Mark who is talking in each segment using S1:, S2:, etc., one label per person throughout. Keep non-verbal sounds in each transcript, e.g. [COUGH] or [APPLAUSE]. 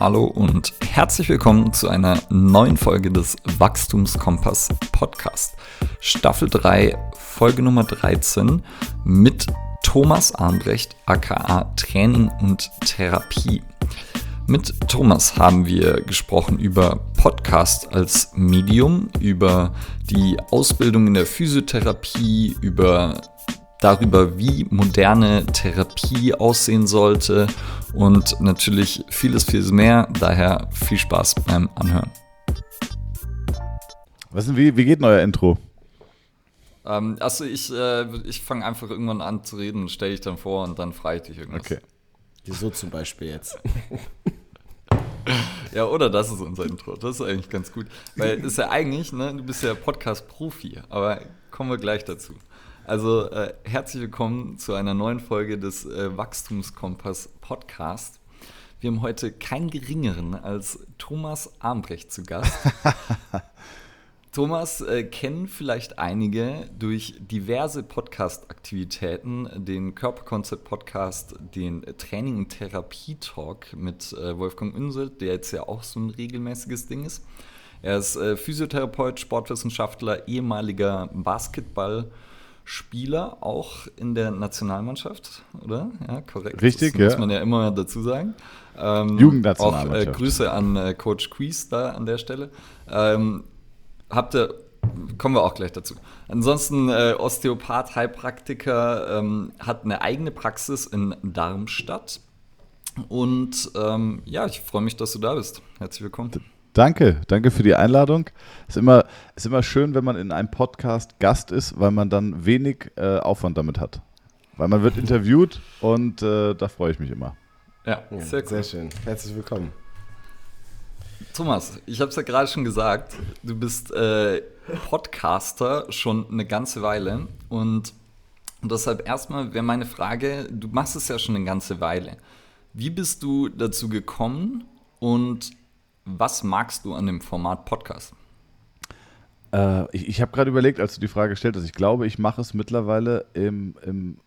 S1: Hallo und herzlich willkommen zu einer neuen Folge des Wachstumskompass Podcast. Staffel 3, Folge Nummer 13 mit Thomas Armbrecht, aka Training und Therapie. Mit Thomas haben wir gesprochen über Podcast als Medium, über die Ausbildung in der Physiotherapie, über darüber, wie moderne Therapie aussehen sollte und natürlich vieles, vieles mehr. Daher viel Spaß beim Anhören.
S2: Was denn, wie, wie geht denn euer Intro?
S1: Ähm, also ich, äh, ich fange einfach irgendwann an zu reden, stelle ich dann vor und dann frage ich dich irgendwas.
S2: Okay.
S3: So zum Beispiel jetzt. [LAUGHS]
S1: Ja, oder das ist unser Intro. Das ist eigentlich ganz gut. Weil ist ja eigentlich, ne, du bist ja Podcast-Profi, aber kommen wir gleich dazu. Also äh, herzlich willkommen zu einer neuen Folge des äh, Wachstumskompass Podcast. Wir haben heute keinen geringeren als Thomas Armbrecht zu Gast. [LAUGHS] Thomas äh, kennen vielleicht einige durch diverse Podcast-Aktivitäten, den Körperkonzept-Podcast, den Training- und Therapie-Talk mit äh, Wolfgang Unselt, der jetzt ja auch so ein regelmäßiges Ding ist. Er ist äh, Physiotherapeut, Sportwissenschaftler, ehemaliger Basketballspieler, auch in der Nationalmannschaft, oder? Ja, korrekt.
S2: Richtig,
S1: das
S2: ja.
S1: muss man ja immer dazu sagen. Ähm,
S2: Jugendnationalmannschaft.
S1: Auch äh, Grüße an äh, Coach Quies da an der Stelle. Ähm, habt ihr, kommen wir auch gleich dazu. Ansonsten äh, Osteopath, Heilpraktiker, ähm, hat eine eigene Praxis in Darmstadt. Und ähm, ja, ich freue mich, dass du da bist. Herzlich willkommen.
S2: Danke, danke für die Einladung. Ist immer, ist immer schön, wenn man in einem Podcast Gast ist, weil man dann wenig äh, Aufwand damit hat. Weil man wird interviewt und äh, da freue ich mich immer.
S1: Ja, sehr
S3: sehr,
S1: cool.
S3: schön. Herzlich willkommen.
S1: Thomas, ich habe es ja gerade schon gesagt, du bist äh, Podcaster schon eine ganze Weile und deshalb erstmal wäre meine Frage, du machst es ja schon eine ganze Weile. Wie bist du dazu gekommen und was magst du an dem Format Podcast?
S2: Äh, ich ich habe gerade überlegt, als du die Frage gestellt hast, ich glaube, ich mache es mittlerweile im, im,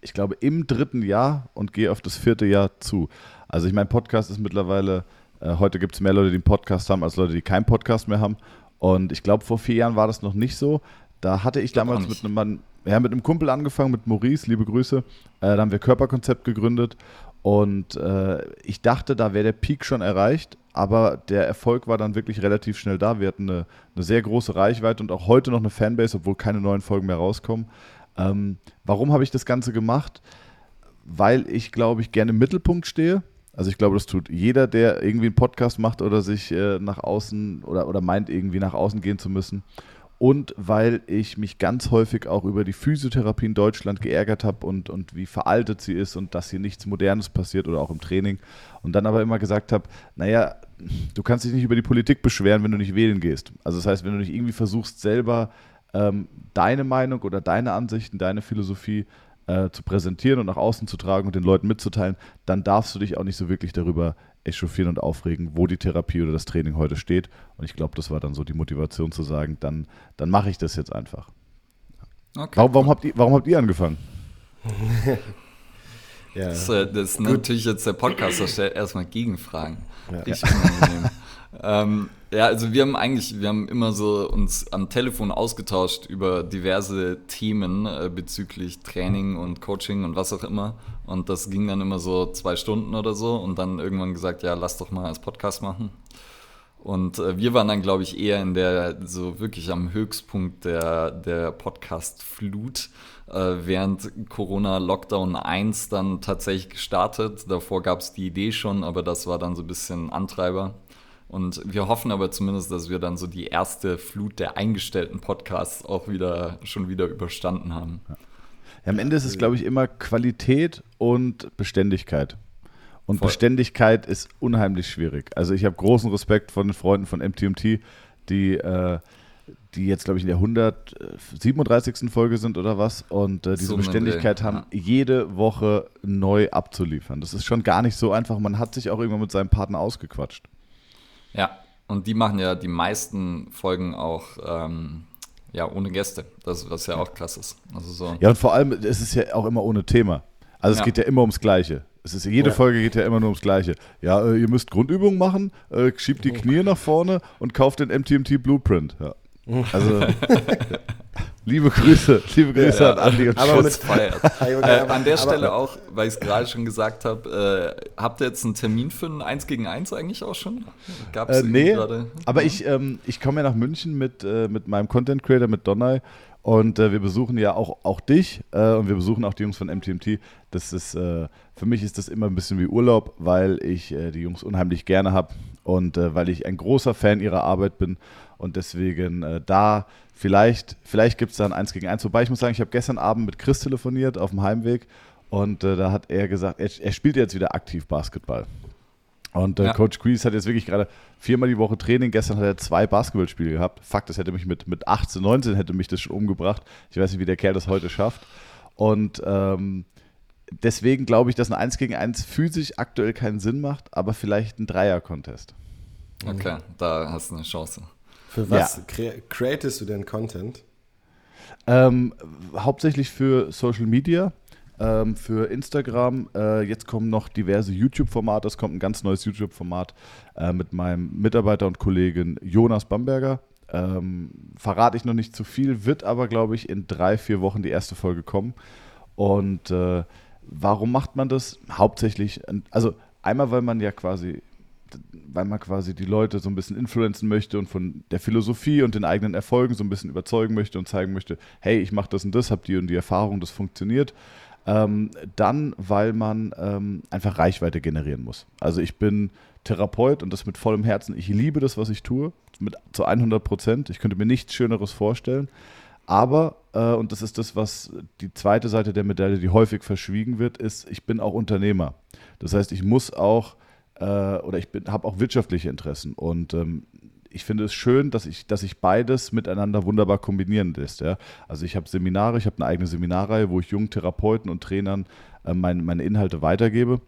S2: ich glaube, im dritten Jahr und gehe auf das vierte Jahr zu. Also ich mein Podcast ist mittlerweile, äh, heute gibt es mehr Leute, die einen Podcast haben, als Leute, die keinen Podcast mehr haben. Und ich glaube, vor vier Jahren war das noch nicht so. Da hatte ich, damals mit einem Mann, ja, mit einem Kumpel angefangen, mit Maurice, liebe Grüße. Äh, da haben wir Körperkonzept gegründet und äh, ich dachte, da wäre der Peak schon erreicht, aber der Erfolg war dann wirklich relativ schnell da. Wir hatten eine, eine sehr große Reichweite und auch heute noch eine Fanbase, obwohl keine neuen Folgen mehr rauskommen. Ähm, warum habe ich das Ganze gemacht? Weil ich, glaube ich, gerne im Mittelpunkt stehe. Also ich glaube, das tut jeder, der irgendwie einen Podcast macht oder sich äh, nach außen oder, oder meint, irgendwie nach außen gehen zu müssen. Und weil ich mich ganz häufig auch über die Physiotherapie in Deutschland geärgert habe und, und wie veraltet sie ist und dass hier nichts Modernes passiert oder auch im Training. Und dann aber immer gesagt habe, naja, du kannst dich nicht über die Politik beschweren, wenn du nicht wählen gehst. Also das heißt, wenn du nicht irgendwie versuchst, selber ähm, deine Meinung oder deine Ansichten, deine Philosophie äh, zu präsentieren und nach außen zu tragen und den Leuten mitzuteilen, dann darfst du dich auch nicht so wirklich darüber echauffieren und aufregen, wo die Therapie oder das Training heute steht. Und ich glaube, das war dann so die Motivation zu sagen, dann, dann mache ich das jetzt einfach.
S1: Okay.
S2: Warum, warum, habt ihr, warum habt ihr angefangen? [LAUGHS]
S3: Ja,
S1: Das, äh, das ist natürlich jetzt der Podcast, der stellt erstmal Gegenfragen.
S3: Ja.
S1: Richtig unangenehm. [LAUGHS] ähm, ja, also wir haben eigentlich, wir haben immer so uns am Telefon ausgetauscht über diverse Themen äh, bezüglich Training und Coaching und was auch immer. Und das ging dann immer so zwei Stunden oder so und dann irgendwann gesagt, ja, lass doch mal als Podcast machen. Und äh, wir waren dann, glaube ich, eher in der, so wirklich am Höchstpunkt der, der Podcast-Flut, äh, während Corona Lockdown 1 dann tatsächlich gestartet. Davor gab es die Idee schon, aber das war dann so ein bisschen Antreiber. Und wir hoffen aber zumindest, dass wir dann so die erste Flut der eingestellten Podcasts auch wieder schon wieder überstanden haben.
S2: Ja, am Ende ist es, glaube ich, immer Qualität und Beständigkeit. Und
S1: Voll.
S2: Beständigkeit ist unheimlich schwierig. Also ich habe großen Respekt von den Freunden von MTMT, die, äh, die jetzt, glaube ich, in der 137. Folge sind oder was. Und äh, diese
S1: So
S2: Beständigkeit haben, jede Woche neu abzuliefern. Das ist schon gar nicht so einfach. Man hat sich auch irgendwann mit seinem Partner ausgequatscht.
S1: Ja, und die machen ja die meisten Folgen auch ähm, ja, ohne Gäste, das, was ja auch krass ist. Also so.
S2: Ja, und vor allem, es ist ja auch immer ohne Thema. Also es
S1: Ja.
S2: geht ja immer ums Gleiche. Es ist, jede
S3: Ja.
S2: Folge geht ja immer nur ums Gleiche. Ja, äh, ihr müsst Grundübungen machen, äh, schiebt die Knie nach vorne und kauft den MTMT Blueprint. Ja. Also, liebe Grüße, liebe Grüße
S3: Ja,
S2: an Andi und
S3: aber
S2: Schutz.
S3: mit-
S1: Äh,
S3: aber-
S1: an der
S3: aber-
S1: Stelle auch, weil ich es gerade schon gesagt habe, äh, habt ihr jetzt einen Termin für ein 1 gegen 1 eigentlich auch schon? Gab
S2: Äh, nee,
S1: gerade?
S2: aber ich, ähm, ich komme ja nach München mit, äh, mit meinem Content Creator, mit Donai. Und äh, wir besuchen ja auch, auch dich äh, und wir besuchen auch die Jungs von MTMT. Das ist, äh, für mich ist das immer ein bisschen wie Urlaub, weil ich äh, die Jungs unheimlich gerne habe und äh, weil ich ein großer Fan ihrer Arbeit bin. Und deswegen äh, da vielleicht, vielleicht gibt es da ein 1 gegen 1. Wobei ich muss sagen, ich habe gestern Abend mit Chris telefoniert auf dem Heimweg und äh, da hat er gesagt, er, er spielt jetzt wieder aktiv Basketball. Und äh,
S1: Ja.
S2: Coach Grease hat jetzt wirklich gerade viermal die Woche Training. Gestern hat er zwei Basketballspiele gehabt. Fakt, das hätte mich mit, mit 18, 19 hätte mich das schon umgebracht. Ich weiß nicht, wie der Kerl das heute schafft. Und ähm, deswegen glaube ich, dass ein 1 gegen 1 physisch aktuell keinen Sinn macht, aber vielleicht ein Dreier-Contest.
S1: Okay, da hast du eine Chance.
S3: Für was cre createst du denn Content?
S2: Ähm, hauptsächlich für Social Media, ähm, für Instagram. Äh, jetzt kommen noch diverse YouTube-Formate. Es kommt ein ganz neues YouTube-Format äh, mit meinem Mitarbeiter und Kollegen Jonas Bamberger. Ähm, verrate ich noch nicht zu viel, wird aber, glaube ich, in drei, vier Wochen die erste Folge kommen. Und äh, warum macht man das? Hauptsächlich, also einmal, weil man ja quasi weil man quasi die Leute so ein bisschen influenzen möchte und von der Philosophie und den eigenen Erfolgen so ein bisschen überzeugen möchte und zeigen möchte, hey, ich mache das und das, habe die und die Erfahrung, das funktioniert. Ähm, dann, weil man ähm, einfach Reichweite generieren muss. Also ich bin Therapeut und das mit vollem Herzen. Ich liebe das, was ich tue, mit zu 100 Prozent. Ich könnte mir nichts Schöneres vorstellen. Aber, äh, und das ist das, was die zweite Seite der Medaille, die häufig verschwiegen wird, ist, ich bin auch Unternehmer. Das heißt, ich muss auch äh, oder ich habe auch wirtschaftliche Interessen. Und ähm, ich finde es schön, dass ich, dass ich beides miteinander wunderbar kombinieren lässt. Ja? Also ich habe Seminare, ich habe eine eigene Seminarreihe, wo ich jungen Therapeuten und Trainern äh, mein, meine Inhalte weitergebe.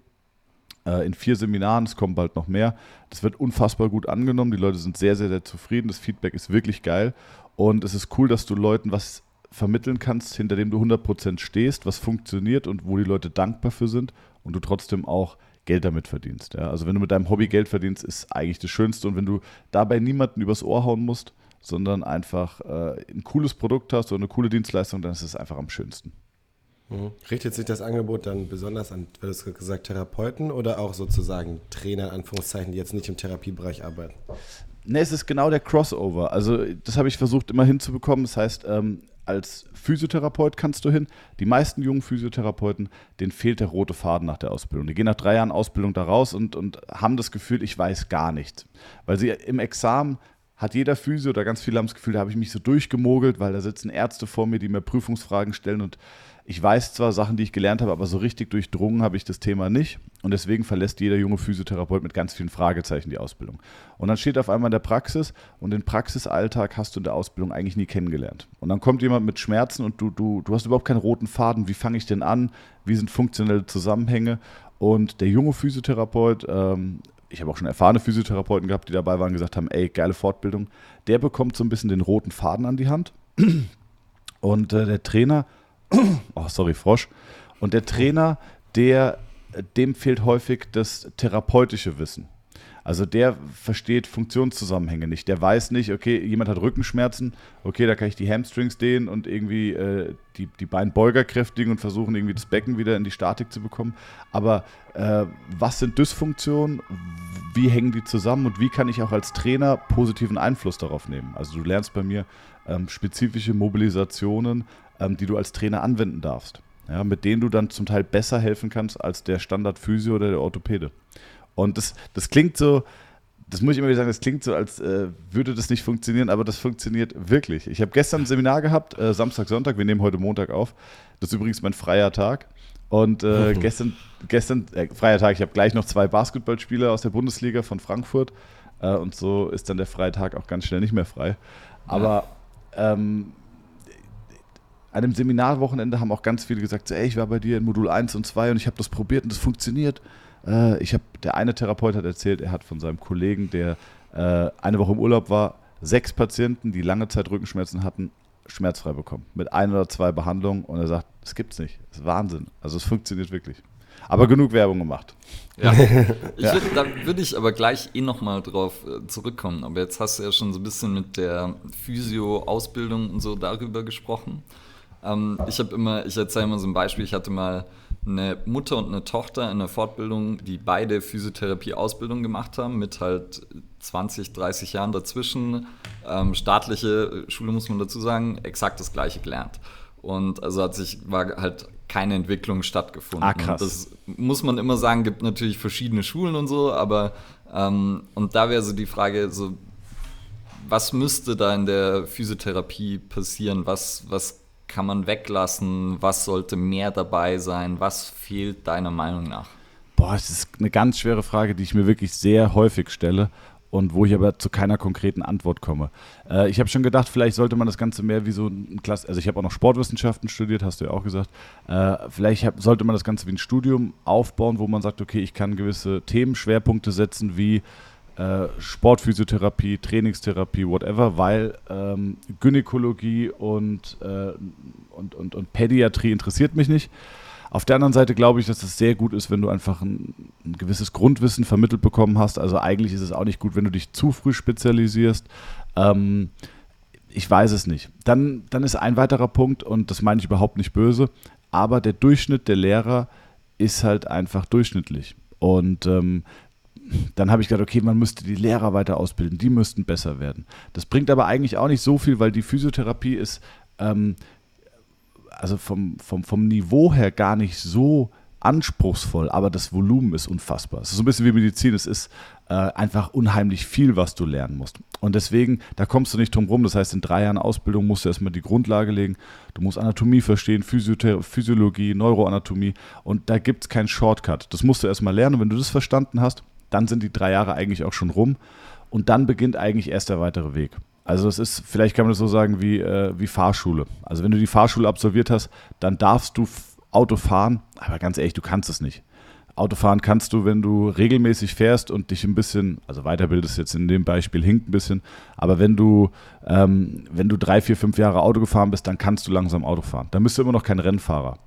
S2: Äh, in vier Seminaren, es kommen bald noch mehr. Das wird unfassbar gut angenommen. Die Leute sind sehr, sehr, sehr zufrieden. Das Feedback ist wirklich geil. Und es ist cool, dass du Leuten was vermitteln kannst, hinter dem du 100% stehst, was funktioniert und wo die Leute dankbar für sind und du trotzdem auch Geld damit verdienst. Ja? Also wenn du mit deinem Hobby Geld verdienst, ist eigentlich das Schönste. Und wenn du dabei niemanden übers Ohr hauen musst, sondern einfach äh, ein cooles Produkt hast oder eine coole Dienstleistung, dann ist es einfach am schönsten.
S3: Mhm. Richtet sich das Angebot dann besonders an, du hast gesagt, Therapeuten oder auch sozusagen Trainer, in Anführungszeichen, die jetzt nicht im Therapiebereich arbeiten?
S2: Ne, es ist genau der Crossover. Also das habe ich versucht immer hinzubekommen. Das heißt, ähm, als Physiotherapeut kannst du hin. Die meisten jungen Physiotherapeuten, denen fehlt der rote Faden nach der Ausbildung. Die gehen nach drei Jahren Ausbildung da raus und, und haben das Gefühl, ich weiß gar nichts. Weil sie im Examen hat jeder Physio oder ganz viele haben das Gefühl, da habe ich mich so durchgemogelt, weil da sitzen Ärzte vor mir, die mir Prüfungsfragen stellen und ich weiß zwar Sachen, die ich gelernt habe, aber so richtig durchdrungen habe ich das Thema nicht. Und deswegen verlässt jeder junge Physiotherapeut mit ganz vielen Fragezeichen die Ausbildung. Und dann steht auf einmal in der Praxis und den Praxisalltag hast du in der Ausbildung eigentlich nie kennengelernt. Und dann kommt jemand mit Schmerzen und du, du, du hast überhaupt keinen roten Faden. Wie fange ich denn an? Wie sind funktionelle Zusammenhänge? Und der junge Physiotherapeut, ähm, ich habe auch schon erfahrene Physiotherapeuten gehabt, die dabei waren gesagt haben, ey, geile Fortbildung, der bekommt so ein bisschen den roten Faden an die Hand. [CLEARS THROAT] Und äh, der Trainer, [COUGHS] oh, sorry, Frosch. Und der Trainer, der, dem fehlt häufig das therapeutische Wissen. Also der versteht Funktionszusammenhänge nicht. Der weiß nicht, okay, jemand hat Rückenschmerzen, okay, da kann ich die Hamstrings dehnen und irgendwie äh, die, die Beinbeuger kräftigen und versuchen, irgendwie das Becken wieder in die Statik zu bekommen. Aber äh, was sind Dysfunktionen? Wie hängen die zusammen und wie kann ich auch als Trainer positiven Einfluss darauf nehmen? Also du lernst bei mir ähm, spezifische Mobilisationen, ähm, die du als Trainer anwenden darfst. Ja, mit denen du dann zum Teil besser helfen kannst als der Standard-Physio oder der Orthopäde. Und das, das klingt so, das muss ich immer wieder sagen, das klingt so, als äh, würde das nicht funktionieren, aber das funktioniert wirklich. Ich habe gestern ein Seminar gehabt, äh, Samstag, Sonntag, wir nehmen heute Montag auf. Das ist übrigens mein freier Tag. Und äh,
S3: Mhm.
S2: gestern, gestern, äh, freier Tag, ich habe gleich noch zwei Basketballspieler aus der Bundesliga von Frankfurt. Äh, und so ist dann der freie Tag auch ganz schnell nicht mehr frei. Aber ähm, an dem Seminarwochenende haben auch ganz viele gesagt, so, ey, ich war bei dir in Modul 1 und 2 und ich habe das probiert und das funktioniert. Äh, ich habe, der eine Therapeut hat erzählt, er hat von seinem Kollegen, der äh, eine Woche im Urlaub war, sechs Patienten, die lange Zeit Rückenschmerzen hatten, schmerzfrei bekommen. Mit ein oder zwei Behandlungen und er sagt, das gibt's nicht. Das ist Wahnsinn. Also es funktioniert wirklich. Aber genug Werbung gemacht.
S1: Ja. ja. Würd, da würde ich aber gleich eh nochmal drauf äh, zurückkommen. Aber jetzt hast du ja schon so ein bisschen mit der Physio-Ausbildung und so darüber gesprochen. Ähm, ich habe immer, ich erzähle immer so ein Beispiel, ich hatte mal eine Mutter und eine Tochter in der Fortbildung, die beide Physiotherapie-Ausbildung gemacht haben, mit halt 20, 30 Jahren dazwischen. Ähm, staatliche Schule muss man dazu sagen, exakt das gleiche gelernt. Und also hat sich, war halt keine Entwicklung stattgefunden.
S2: Ah, krass.
S1: Und das muss man immer sagen, gibt natürlich verschiedene Schulen und so, aber ähm, und da wäre so die Frage, so was müsste da in der Physiotherapie passieren? Was, was kann man weglassen? Was sollte mehr dabei sein? Was fehlt deiner Meinung nach?
S2: Boah, das ist eine ganz schwere Frage, die ich mir wirklich sehr häufig stelle und wo ich aber zu keiner konkreten Antwort komme. Äh, ich habe schon gedacht, vielleicht sollte man das Ganze mehr wie so ein Klasse, also ich habe auch noch Sportwissenschaften studiert, hast du ja auch gesagt. Äh, vielleicht hab, sollte man das Ganze wie ein Studium aufbauen, wo man sagt, okay, ich kann gewisse Themenschwerpunkte setzen wie äh, Sportphysiotherapie, Trainingstherapie, whatever, weil ähm, Gynäkologie und, äh, und, und, und Pädiatrie interessiert mich nicht. Auf der anderen Seite glaube ich, dass es sehr gut ist, wenn du einfach ein, ein, gewisses Grundwissen vermittelt bekommen hast. Also eigentlich ist es auch nicht gut, wenn du dich zu früh spezialisierst. Ähm, ich weiß es nicht. Dann, dann ist ein weiterer Punkt, und das meine ich überhaupt nicht böse, aber der Durchschnitt der Lehrer ist halt einfach durchschnittlich. Und ähm, dann habe ich gedacht, okay, man müsste die Lehrer weiter ausbilden, die müssten besser werden. Das bringt aber eigentlich auch nicht so viel, weil die Physiotherapie ist ähm, also vom, vom, vom Niveau her gar nicht so anspruchsvoll, aber das Volumen ist unfassbar. Es ist so ein bisschen wie Medizin, es ist äh, einfach unheimlich viel, was du lernen musst. Und deswegen, da kommst du nicht drum rum. Das heißt, in drei Jahren Ausbildung musst du erstmal die Grundlage legen. Du musst Anatomie verstehen, Physiologie, Neuroanatomie. Und da gibt es keinen Shortcut. Das musst du erstmal lernen. Und wenn du das verstanden hast, dann sind die drei Jahre eigentlich auch schon rum und dann beginnt eigentlich erst der weitere Weg. Also es ist, vielleicht kann man das so sagen wie, äh, wie Fahrschule. Also wenn du die Fahrschule absolviert hast, dann darfst du Auto fahren, aber ganz ehrlich, du kannst es nicht. Autofahren kannst du, wenn du regelmäßig fährst und dich ein bisschen, also weiterbildest jetzt in dem Beispiel hinkt ein bisschen, aber wenn du, ähm, wenn du drei, vier, fünf Jahre Auto gefahren bist, dann kannst du langsam Auto fahren. Dann bist du immer noch kein Rennfahrer.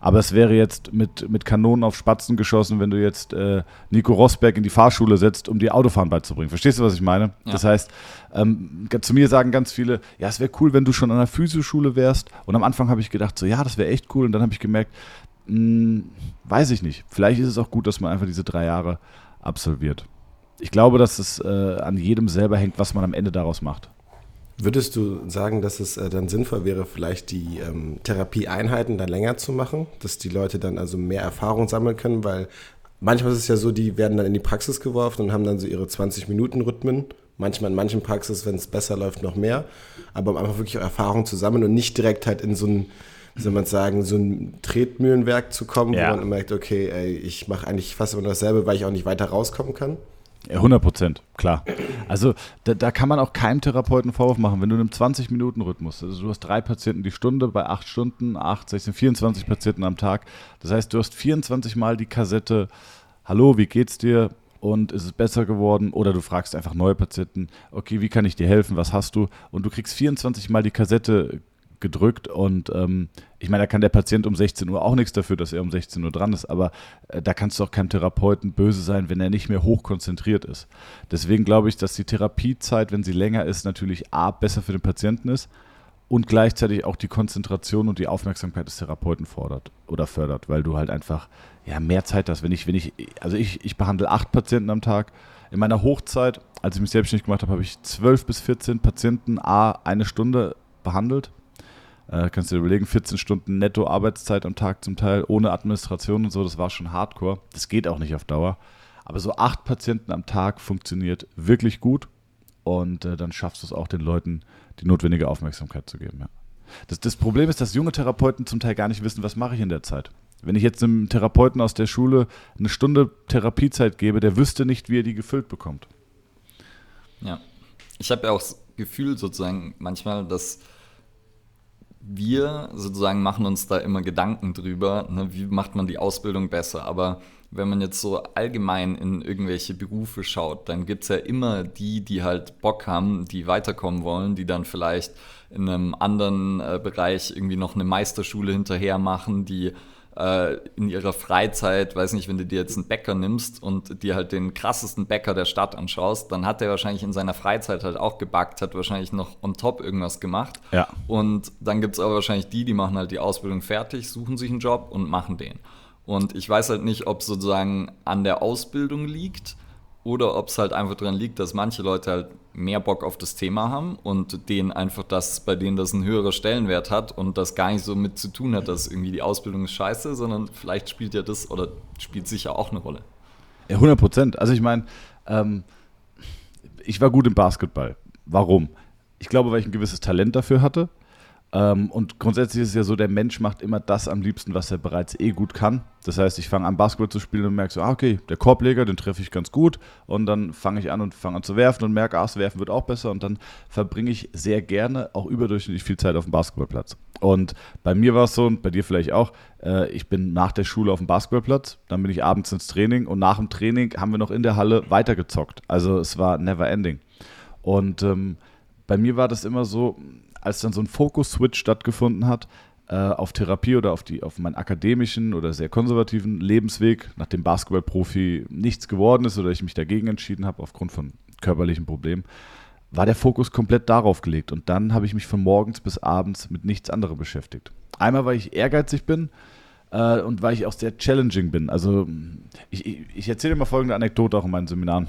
S2: Aber es wäre jetzt mit, mit Kanonen auf Spatzen geschossen, wenn du jetzt äh, Nico Rosberg in die Fahrschule setzt, um dir Autofahren beizubringen. Verstehst du, was ich meine? Ja. Das heißt, ähm, zu mir sagen ganz viele, ja, es wäre cool, wenn du schon an der Physioschule wärst. Und am Anfang habe ich gedacht, so, ja, das wäre echt cool. Und dann habe ich gemerkt, mh, hm, weiß ich nicht. Vielleicht ist es auch gut, dass man einfach diese drei Jahre absolviert. Ich glaube, dass es äh, an jedem selber hängt, was man am Ende daraus macht.
S3: Würdest du sagen, dass es äh, dann sinnvoll wäre, vielleicht die ähm, Therapieeinheiten dann länger zu machen, dass die Leute dann also mehr Erfahrung sammeln können? Weil manchmal ist es ja so, die werden dann in die Praxis geworfen und haben dann so ihre 20-Minuten-Rhythmen. Manchmal in manchen Praxis, wenn es besser läuft, noch mehr. Aber um einfach wirklich Erfahrung zu sammeln und nicht direkt halt in so ein, wie soll man sagen, so ein Tretmühlenwerk zu kommen, ja. wo man merkt, okay, ey, ich mache eigentlich fast immer dasselbe, weil ich auch nicht weiter rauskommen kann.
S2: Ja, 100 Prozent, klar. Also da, da, kann man auch keinem Therapeuten Vorwurf machen, wenn du in einem 20-Minuten-Rhythmus, also du hast drei Patienten die Stunde bei acht Stunden, acht, 16, 24 Patienten am Tag. Das heißt, du hast 24 Mal die Kassette, hallo, wie geht's dir? Und ist es besser geworden? Oder du fragst einfach neue Patienten, okay, wie kann ich dir helfen? Was hast du? Und du kriegst 24 Mal die Kassette gedrückt und ähm, ich meine, da kann der Patient um 16 Uhr auch nichts dafür, dass er um 16 Uhr dran ist, aber äh, da kannst du auch keinem Therapeuten böse sein, wenn er nicht mehr hochkonzentriert ist. Deswegen glaube ich, dass die Therapiezeit, wenn sie länger ist, natürlich A, besser für den Patienten ist und gleichzeitig auch die Konzentration und die Aufmerksamkeit des Therapeuten fordert oder fördert, weil du halt einfach ja, mehr Zeit hast. Wenn ich, wenn ich, also ich, ich behandle acht Patienten am Tag. In meiner Hochzeit, als ich mich selbstständig gemacht habe, habe ich zwölf bis 14 Patienten A eine Stunde behandelt äh, kannst du dir überlegen, 14 Stunden netto Arbeitszeit am Tag zum Teil, ohne Administration und so, das war schon hardcore. Das geht auch nicht auf Dauer. Aber so acht Patienten am Tag funktioniert wirklich gut und äh, dann schaffst du es auch den Leuten, die notwendige Aufmerksamkeit zu geben. Ja. Das, das Problem ist, dass junge Therapeuten zum Teil gar nicht wissen, was mache ich in der Zeit. Wenn ich jetzt einem Therapeuten aus der Schule eine Stunde Therapiezeit gebe, der wüsste nicht, wie er die gefüllt bekommt.
S1: Ja, ich habe ja auch das Gefühl sozusagen manchmal, dass wir sozusagen machen uns da immer Gedanken drüber, ne, wie macht man die Ausbildung besser. Aber wenn man jetzt so allgemein in irgendwelche Berufe schaut, dann gibt es ja immer die, die halt Bock haben, die weiterkommen wollen, die dann vielleicht in einem anderen äh, Bereich irgendwie noch eine Meisterschule hinterher machen, die äh, in ihrer Freizeit, weiß nicht, wenn du dir jetzt einen Bäcker nimmst und dir halt den krassesten Bäcker der Stadt anschaust, dann hat der wahrscheinlich in seiner Freizeit halt auch gebackt, hat wahrscheinlich noch on top irgendwas gemacht.
S2: Ja.
S1: Und dann gibt es aber wahrscheinlich die, die machen halt die Ausbildung fertig, suchen sich einen Job und machen den. Und ich weiß halt nicht, ob es sozusagen an der Ausbildung liegt oder ob es halt einfach daran liegt, dass manche Leute halt mehr Bock auf das Thema haben und denen einfach das, bei denen das einen höheren Stellenwert hat und das gar nicht so mit zu tun hat, dass irgendwie die Ausbildung ist scheiße, sondern vielleicht spielt ja das oder spielt sicher auch eine Rolle.
S2: Ja, 100 Prozent. Also ich meine, ähm, ich war gut im Basketball. Warum? Ich glaube, weil ich ein gewisses Talent dafür hatte. Ähm, und grundsätzlich ist es ja so, der Mensch macht immer das am liebsten, was er bereits eh gut kann. Das heißt, ich fange an, Basketball zu spielen und merke so, ah, okay, der Korbleger, den treffe ich ganz gut. Und dann fange ich an und fange an zu werfen und merke, ah, das Werfen wird auch besser. Und dann verbringe ich sehr gerne auch überdurchschnittlich viel Zeit auf dem Basketballplatz. Und bei mir war es so, und bei dir vielleicht auch, äh, ich bin nach der Schule auf dem Basketballplatz, dann bin ich abends ins Training und nach dem Training haben wir noch in der Halle weitergezockt. Also es war never ending. Und ähm, bei mir war das immer so, als dann so ein Fokus-Switch stattgefunden hat äh, auf Therapie oder auf, die, auf meinen akademischen oder sehr konservativen Lebensweg, nachdem Basketballprofi nichts geworden ist oder ich mich dagegen entschieden habe aufgrund von körperlichen Problemen, war der Fokus komplett darauf gelegt. Und dann habe ich mich von morgens bis abends mit nichts anderem beschäftigt. Einmal, weil ich ehrgeizig bin äh, und weil ich auch sehr challenging bin. Also ich, ich, ich erzähle mal folgende Anekdote auch in meinen Seminaren.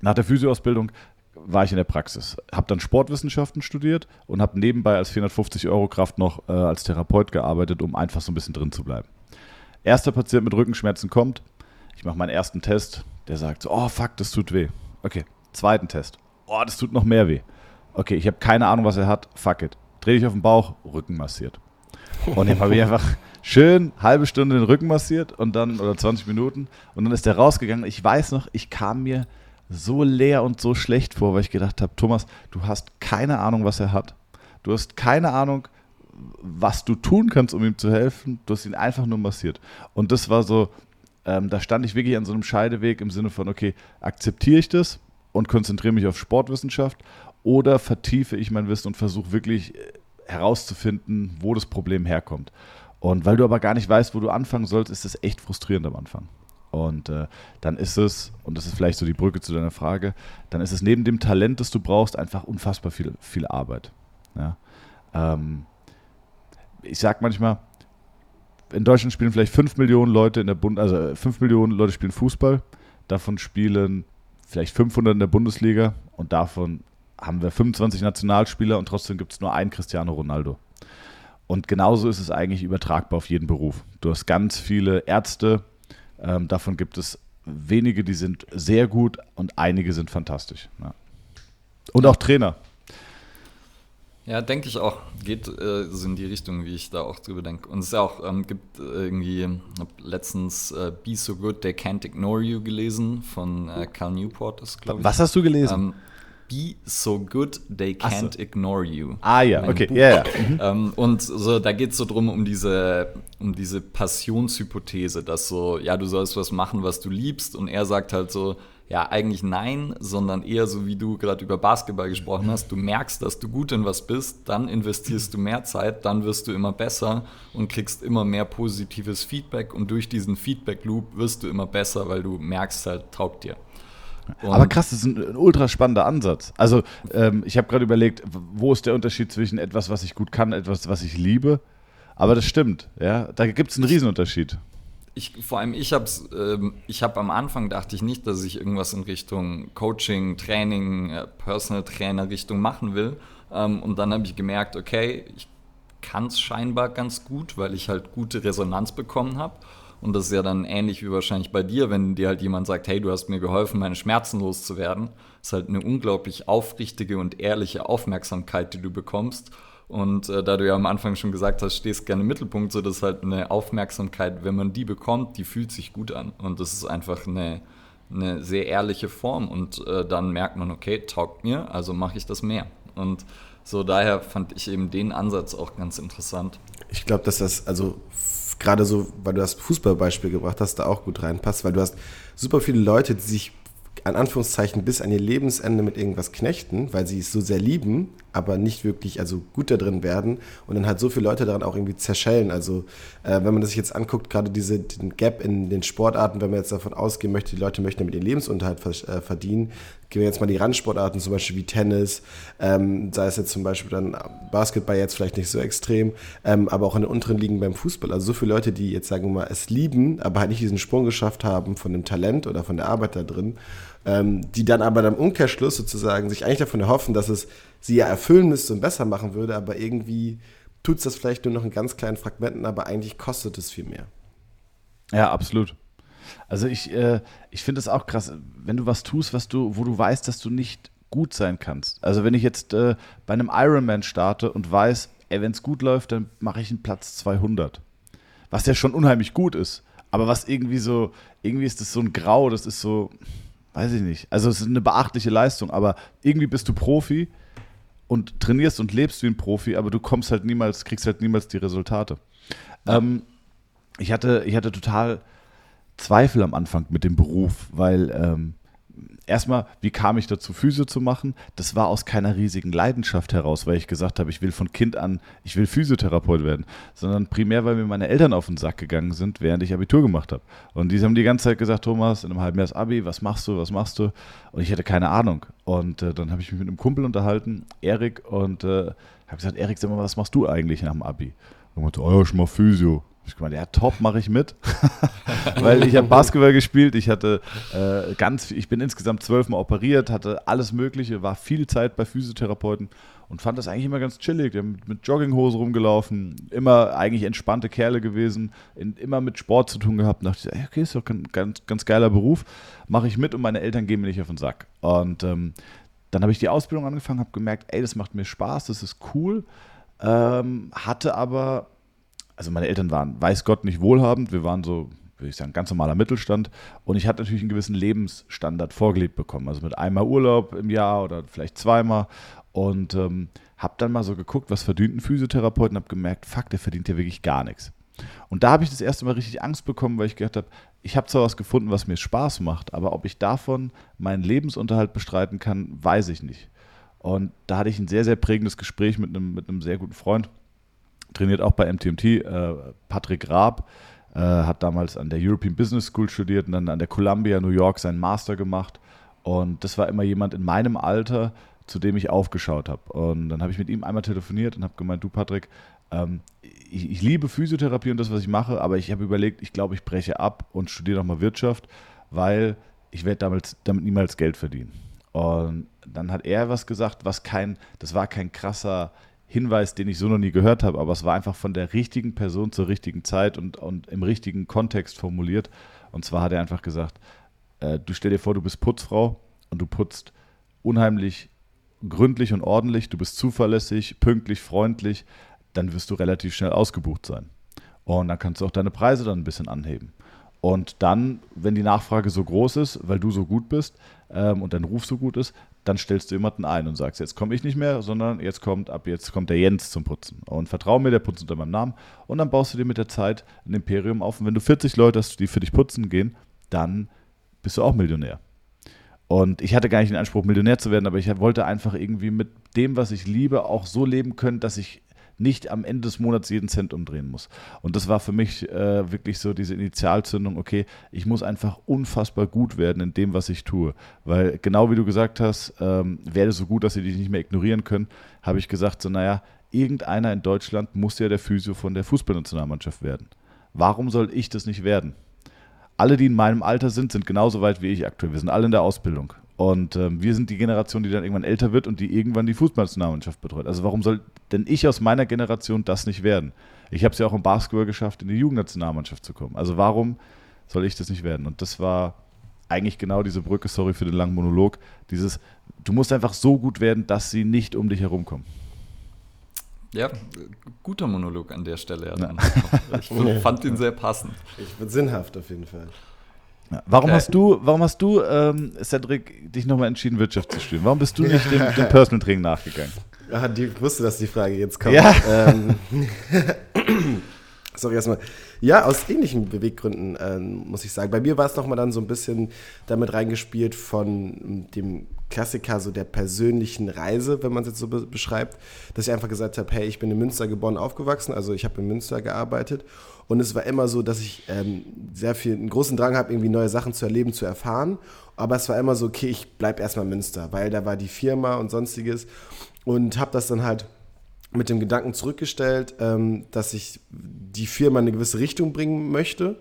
S2: Nach der Physioausbildung war ich in der Praxis, habe dann Sportwissenschaften studiert und habe nebenbei als 450 Euro Kraft noch äh, als Therapeut gearbeitet, um einfach so ein bisschen drin zu bleiben. Erster Patient mit Rückenschmerzen kommt, ich mache meinen ersten Test, der sagt so, oh fuck, das tut weh. Okay, zweiten Test, oh, das tut noch mehr weh. Okay, ich habe keine Ahnung, was er hat, fuck it. Dreh dich auf den Bauch, Rücken massiert. Und dann habe ich einfach schön halbe Stunde den Rücken massiert und dann, oder 20 Minuten, und dann ist der rausgegangen. Ich weiß noch, ich kam mir so leer und so schlecht vor, weil ich gedacht habe, Thomas, du hast keine Ahnung, was er hat. Du hast keine Ahnung, was du tun kannst, um ihm zu helfen. Du hast ihn einfach nur massiert. Und das war so, ähm, da stand ich wirklich an so einem Scheideweg im Sinne von, okay, akzeptiere ich das und konzentriere mich auf Sportwissenschaft oder vertiefe ich mein Wissen und versuche wirklich äh, herauszufinden, wo das Problem herkommt. Und weil du aber gar nicht weißt, wo du anfangen sollst, ist das echt frustrierend am Anfang. Und äh, dann ist es, und das ist vielleicht so die Brücke zu deiner Frage, dann ist es neben dem Talent, das du brauchst, einfach unfassbar viel, viel Arbeit. Ja? Ähm, ich sage manchmal, in Deutschland spielen vielleicht 5 Millionen Leute in der Bund, also 5 Millionen Leute spielen Fußball, davon spielen vielleicht 500 in der Bundesliga und davon haben wir 25 Nationalspieler und trotzdem gibt es nur einen Cristiano Ronaldo. Und genauso ist es eigentlich übertragbar auf jeden Beruf. Du hast ganz viele Ärzte, ähm, davon gibt es wenige, die sind sehr gut und einige sind fantastisch. Ja. Und auch Trainer.
S1: Ja, denke ich auch. Geht äh, so in die Richtung, wie ich da auch drüber denke. Und es ist ja auch, ähm, gibt äh, irgendwie, ich habe letztens äh, Be So Good, They Can't Ignore You gelesen von äh, Cal Newport, das
S2: glaube ich. Was hast du gelesen? Ähm,
S1: Be So Good They Can't so. Ignore You.
S2: Ah ja, okay, ja, yeah,
S1: yeah. Mhm. Und so, da geht es so drum um diese, um diese Passionshypothese, dass so, ja, du sollst was machen, was du liebst. Und er sagt halt so, ja, eigentlich nein, sondern eher so, wie du gerade über Basketball gesprochen hast. Du merkst, dass du gut in was bist, dann investierst du mehr Zeit, dann wirst du immer besser und kriegst immer mehr positives Feedback. Und durch diesen Feedback-Loop wirst du immer besser, weil du merkst halt, taugt dir.
S2: Und Aber krass, das ist ein, ein ultra spannender Ansatz. Also, ähm, ich habe gerade überlegt, wo ist der Unterschied zwischen etwas, was ich gut kann, etwas, was ich liebe? Aber das stimmt, ja. Da gibt es einen Riesenunterschied.
S1: Ich, vor allem, ich habe ähm, ich am Anfang dachte ich nicht, dass ich irgendwas in Richtung Coaching, Training, äh, Personal Trainer Richtung machen will. Ähm, und dann habe ich gemerkt, okay, ich kann es scheinbar ganz gut, weil ich halt gute Resonanz bekommen habe. Und das ist ja dann ähnlich wie wahrscheinlich bei dir, wenn dir halt jemand sagt, hey, du hast mir geholfen, meine Schmerzen loszuwerden. Das ist halt eine unglaublich aufrichtige und ehrliche Aufmerksamkeit, die du bekommst. Und äh, da du ja am Anfang schon gesagt hast, stehst gerne im Mittelpunkt, so das ist halt eine Aufmerksamkeit, wenn man die bekommt, die fühlt sich gut an. Und das ist einfach eine, eine sehr ehrliche Form. Und äh, dann merkt man, okay, taugt mir, also mache ich das mehr. Und so daher fand ich eben den Ansatz auch ganz interessant.
S3: Ich glaube, dass das, also gerade so, weil du das Fußballbeispiel gebracht hast, da auch gut reinpasst, weil du hast super viele Leute, die sich an Anführungszeichen bis an ihr Lebensende mit irgendwas knechten, weil sie es so sehr lieben, aber nicht wirklich also gut da drin werden und dann halt so viele Leute daran auch irgendwie zerschellen. Also äh, wenn man das sich jetzt anguckt, gerade diese den Gap in den Sportarten, wenn man jetzt davon ausgehen möchte, die Leute möchten damit ihren Lebensunterhalt äh, verdienen, gehen wir jetzt mal die Randsportarten, zum Beispiel wie Tennis, ähm, sei es jetzt zum Beispiel dann Basketball jetzt vielleicht nicht so extrem, ähm, aber auch in den unteren Ligen beim Fußball. Also so viele Leute, die jetzt sagen wir mal es lieben, aber halt nicht diesen Sprung geschafft haben von dem Talent oder von der Arbeit da drin, ähm, die dann aber im Umkehrschluss sozusagen sich eigentlich davon erhoffen, dass es sie ja erfüllen müsste und besser machen würde, aber irgendwie tut es das vielleicht nur noch in ganz kleinen Fragmenten, aber eigentlich kostet es viel mehr.
S2: Ja, absolut. Also ich, äh, ich finde es auch krass, wenn du was tust, was du, wo du weißt, dass du nicht gut sein kannst. Also wenn ich jetzt äh, bei einem Ironman starte und weiß, ey, wenn es gut läuft, dann mache ich einen Platz 200. Was ja schon unheimlich gut ist. Aber was irgendwie so, irgendwie ist das so ein Grau, das ist so, weiß ich nicht. Also es ist eine beachtliche Leistung, aber irgendwie bist du Profi und trainierst und lebst wie ein Profi, aber du kommst halt niemals, kriegst halt niemals die Resultate. Ja. Ähm, ich hatte, ich hatte total Zweifel am Anfang mit dem Beruf, weil ähm, erstmal, wie kam ich dazu, Physio zu machen? Das war aus keiner riesigen Leidenschaft heraus, weil ich gesagt habe, ich will von Kind an, ich will Physiotherapeut werden, sondern primär, weil mir meine Eltern auf den Sack gegangen sind, während ich Abitur gemacht habe. Und die haben die ganze Zeit gesagt, Thomas, in einem halben Jahr Abi, was machst du, was machst du? Und ich hatte keine Ahnung. Und äh, dann habe ich mich mit einem Kumpel unterhalten, Erik, und äh, habe gesagt, Erik, sag mal, was machst du eigentlich nach dem Abi? Und er meinte, oh ja, ich mach Physio. Ich gemeint, ja, top, mache ich mit. [LAUGHS] Weil ich habe Basketball gespielt, ich hatte äh, ganz, ich bin insgesamt zwölfmal operiert, hatte alles Mögliche, war viel Zeit bei Physiotherapeuten und fand das eigentlich immer ganz chillig. Wir haben mit Jogginghose rumgelaufen, immer eigentlich entspannte Kerle gewesen, in, immer mit Sport zu tun gehabt. Und dachte ich, okay, ist doch ein ganz, ganz geiler Beruf, mache ich mit und meine Eltern gehen mir nicht auf den Sack. Und ähm, dann habe ich die Ausbildung angefangen, habe gemerkt, ey, das macht mir Spaß, das ist cool. Ähm, hatte aber also meine Eltern waren, weiß Gott, nicht wohlhabend. Wir waren so, würde ich sagen, ganz normaler Mittelstand. Und ich hatte natürlich einen gewissen Lebensstandard vorgelebt bekommen. Also mit einmal Urlaub im Jahr oder vielleicht zweimal. Und ähm, habe dann mal so geguckt, was verdient ein Physiotherapeut und habe gemerkt, fuck, der verdient ja wirklich gar nichts. Und da habe ich das erste Mal richtig Angst bekommen, weil ich gedacht habe, ich habe zwar was gefunden, was mir Spaß macht, aber ob ich davon meinen Lebensunterhalt bestreiten kann, weiß ich nicht. Und da hatte ich ein sehr, sehr prägendes Gespräch mit einem, mit einem sehr guten Freund, trainiert auch bei MTMT. Äh, Patrick Raab äh, hat damals an der European Business School studiert und dann an der Columbia New York seinen Master gemacht. Und das war immer jemand in meinem Alter, zu dem ich aufgeschaut habe. Und dann habe ich mit ihm einmal telefoniert und habe gemeint, du Patrick, ähm, ich, ich, liebe Physiotherapie und das, was ich mache, aber ich habe überlegt, ich glaube, ich breche ab und studiere nochmal Wirtschaft, weil ich werde damit, damit niemals Geld verdienen. Und dann hat er was gesagt, was kein, das war kein krasser Hinweis, den ich so noch nie gehört habe, aber es war einfach von der richtigen Person zur richtigen Zeit und, und im richtigen Kontext formuliert. Und zwar hat er einfach gesagt, äh, du stell dir vor, du bist Putzfrau und du putzt unheimlich gründlich und ordentlich, du bist zuverlässig, pünktlich, freundlich, dann wirst du relativ schnell ausgebucht sein. Und dann kannst du auch deine Preise dann ein bisschen anheben. Und dann, wenn die Nachfrage so groß ist, weil du so gut bist ähm, und dein Ruf so gut ist, dann stellst du jemanden ein und sagst, jetzt komme ich nicht mehr, sondern jetzt kommt, ab jetzt kommt der Jens zum Putzen. Und vertrau mir, der putzt unter meinem Namen. Und dann baust du dir mit der Zeit ein Imperium auf. Und wenn du 40 Leute hast, die für dich putzen gehen, dann bist du auch Millionär. Und ich hatte gar nicht den Anspruch, Millionär zu werden, aber ich wollte einfach irgendwie mit dem, was ich liebe, auch so leben können, dass ich nicht am Ende des Monats jeden Cent umdrehen muss. Und das war für mich äh, wirklich so diese Initialzündung, okay, ich muss einfach unfassbar gut werden in dem, was ich tue. Weil genau wie du gesagt hast, ähm, werde so gut, dass sie dich nicht mehr ignorieren können, habe ich gesagt, so naja, irgendeiner in Deutschland muss ja der Physio von der Fußballnationalmannschaft werden. Warum soll ich das nicht werden? Alle, die in meinem Alter sind, sind genauso weit wie ich aktuell. Wir sind alle in der Ausbildung. Und ähm, wir sind die Generation, die dann irgendwann älter wird und die irgendwann die Fußballnationalmannschaft betreut. Also warum soll denn ich aus meiner Generation das nicht werden? Ich habe es ja auch im Basketball geschafft, in die Jugendnationalmannschaft zu kommen. Also warum soll ich das nicht werden? Und das war eigentlich genau diese Brücke, sorry für den langen Monolog, dieses, du musst einfach so gut werden, dass sie nicht um dich herumkommen.
S1: Ja, guter Monolog an der Stelle. Ja. [LAUGHS] Ich fand ihn sehr passend.
S3: Ich bin sinnhaft auf jeden Fall.
S2: Ja. Warum, okay. hast du, warum hast du, ähm, Cedric, dich nochmal entschieden, Wirtschaft zu studieren? Warum bist du [LAUGHS] nicht dem, dem Personal Training nachgegangen?
S3: Ja, die, wusste, dass die Frage jetzt kommt. Ja. Ähm, [LAUGHS] Sorry erstmal. Ja, aus ähnlichen Beweggründen, äh, muss ich sagen. Bei mir war es nochmal dann so ein bisschen damit reingespielt von dem Klassiker so der persönlichen Reise, wenn man es jetzt so be beschreibt, dass ich einfach gesagt habe, hey, ich bin in Münster geboren, aufgewachsen, also ich habe in Münster gearbeitet und es war immer so, dass ich ähm, sehr viel, einen großen Drang habe, irgendwie neue Sachen zu erleben, zu erfahren, aber es war immer so, okay, ich bleibe erstmal in Münster, weil da war die Firma und sonstiges und habe das dann halt mit dem Gedanken zurückgestellt, ähm, dass ich die Firma in eine gewisse Richtung bringen möchte.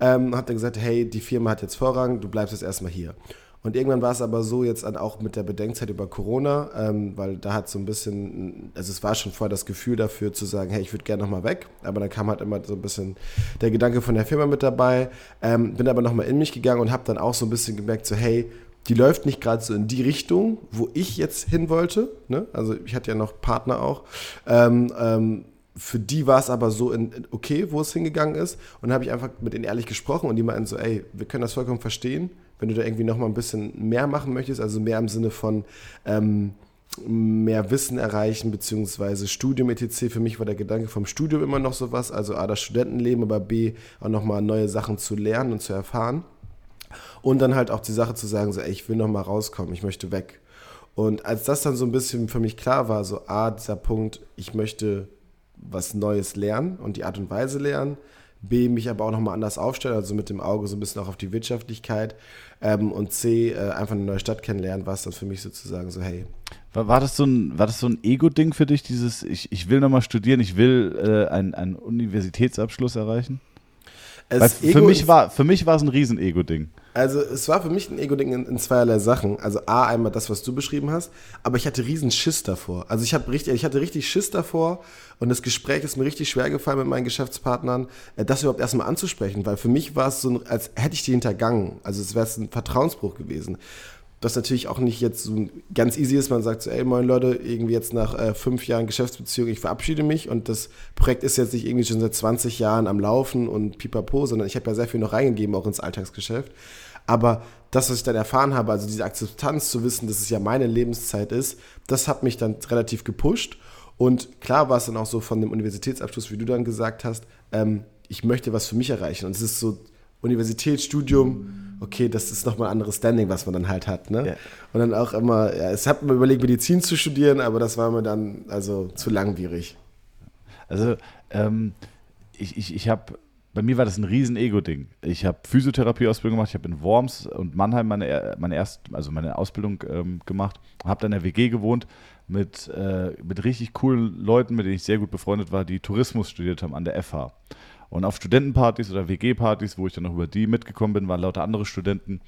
S3: Ähm, habe dann gesagt, hey, die Firma hat jetzt Vorrang, du bleibst jetzt erstmal hier. Und irgendwann war es aber so, jetzt auch mit der Bedenkzeit über Corona, ähm, weil da hat so ein bisschen, also es war schon vorher das Gefühl dafür zu sagen, hey, ich würde gerne nochmal weg, aber dann kam halt immer so ein bisschen der Gedanke von der Firma mit dabei, ähm, bin aber nochmal in mich gegangen und habe dann auch so ein bisschen gemerkt, so hey, die läuft nicht gerade so in die Richtung, wo ich jetzt hin wollte. Ne? Also ich hatte ja noch Partner auch. Ähm, ähm, für die war es aber so in, okay, wo es hingegangen ist. Und dann habe ich einfach mit ihnen ehrlich gesprochen und die meinten so, ey, wir können das vollkommen verstehen, wenn du da irgendwie nochmal ein bisschen mehr machen möchtest, also mehr im Sinne von ähm, mehr Wissen erreichen, beziehungsweise Studium etc. Für mich war der Gedanke vom Studium immer noch sowas, also A, das Studentenleben, aber B, auch nochmal neue Sachen zu lernen und zu erfahren. Und dann halt auch die Sache zu sagen, so, ey, ich will noch mal rauskommen, ich möchte weg. Und als das dann so ein bisschen für mich klar war, so, A, dieser Punkt, ich möchte was Neues lernen und die Art und Weise lernen, B, mich aber auch nochmal anders aufstellen, also mit dem Auge so ein bisschen auch auf die Wirtschaftlichkeit ähm, und C, äh, einfach eine neue Stadt kennenlernen, war es dann für mich sozusagen so, hey.
S2: War, war das so ein, so ein Ego-Ding für dich, dieses, ich, ich will nochmal studieren, ich will äh, einen, einen Universitätsabschluss erreichen? Für, mich war, für mich war es ein Riesen-Ego-Ding.
S3: Also es war für mich ein Ego-Ding in, in, zweierlei Sachen. Also A, einmal das, was du beschrieben hast, aber ich hatte riesen Schiss davor. Also ich, richtig, ich hatte richtig Schiss davor und das Gespräch ist mir richtig schwer gefallen mit meinen Geschäftspartnern, äh, das überhaupt erstmal anzusprechen, weil für mich war es so, als hätte ich die hintergangen. Also es wäre ein Vertrauensbruch gewesen. Das natürlich auch nicht jetzt so ganz easy ist. Man sagt so, ey, moin Leute, irgendwie jetzt nach äh, fünf Jahren Geschäftsbeziehung, ich verabschiede mich und das Projekt ist jetzt nicht irgendwie schon seit 20 Jahren am Laufen und pipapo, sondern ich habe ja sehr viel noch reingegeben, auch ins Alltagsgeschäft. Aber das, was ich dann erfahren habe, also diese Akzeptanz zu wissen, dass es ja meine Lebenszeit ist, das hat mich dann relativ gepusht. Und klar war es dann auch so von dem Universitätsabschluss, wie du dann gesagt hast, ähm, ich möchte was für mich erreichen. Und es ist so Universitätsstudium, okay, das ist nochmal ein anderes Standing, was man dann halt hat. Ne? Ja. Und dann auch immer, ja, es hat mir überlegt, Medizin zu studieren, aber das war mir dann also zu langwierig.
S2: Also, ähm, ich, ich, ich habe bei mir war das ein riesen Ego-Ding. Ich habe Physiotherapie-Ausbildung gemacht, ich habe in Worms und Mannheim meine, meine, erst, also meine Ausbildung ähm, gemacht, habe dann in der WG gewohnt mit, äh, mit richtig coolen Leuten, mit denen ich sehr gut befreundet war, die Tourismus studiert haben an der FH. Und auf Studentenpartys oder WG-Partys, wo ich dann noch über die mitgekommen bin, waren lauter andere Studenten.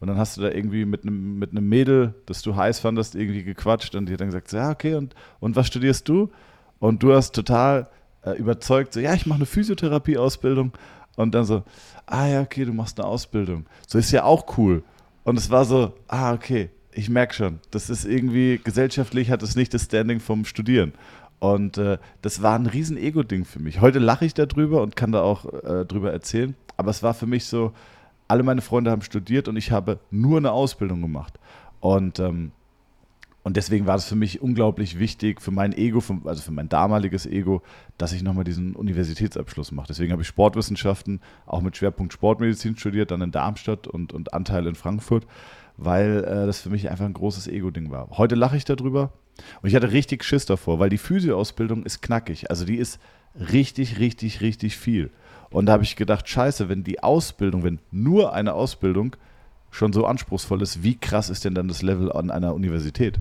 S2: Und dann hast du da irgendwie mit einem mit einem Mädel, das du heiß fandest, irgendwie gequatscht und die hat dann gesagt, ja, okay, und, und was studierst du? Und du hast total äh, überzeugt, so, ja, ich mache eine Physiotherapie-Ausbildung. Und dann so, ah ja, okay, du machst eine Ausbildung. So ist ja auch cool. Und es war so, ah, okay, ich merke schon, das ist irgendwie, gesellschaftlich hat es nicht das Standing vom Studieren. Und äh, das war ein riesen Ego-Ding für mich. Heute lache ich darüber und kann da auch äh, drüber erzählen. Aber es war für mich so, alle meine Freunde haben studiert und ich habe nur eine Ausbildung gemacht. Und, ähm, und deswegen war es für mich unglaublich wichtig, für mein Ego, für, also für mein damaliges Ego, dass ich nochmal diesen Universitätsabschluss mache. Deswegen habe ich Sportwissenschaften auch mit Schwerpunkt Sportmedizin studiert, dann in Darmstadt und, und Anteil in Frankfurt, weil äh, das für mich einfach ein großes Ego-Ding war. Heute lache ich darüber, und ich hatte richtig Schiss davor, weil die Physioausbildung ist knackig. Also die ist richtig, richtig, richtig viel. Und da habe ich gedacht, scheiße, wenn die Ausbildung, wenn nur eine Ausbildung schon so anspruchsvoll ist, wie krass ist denn dann das Level an einer Universität?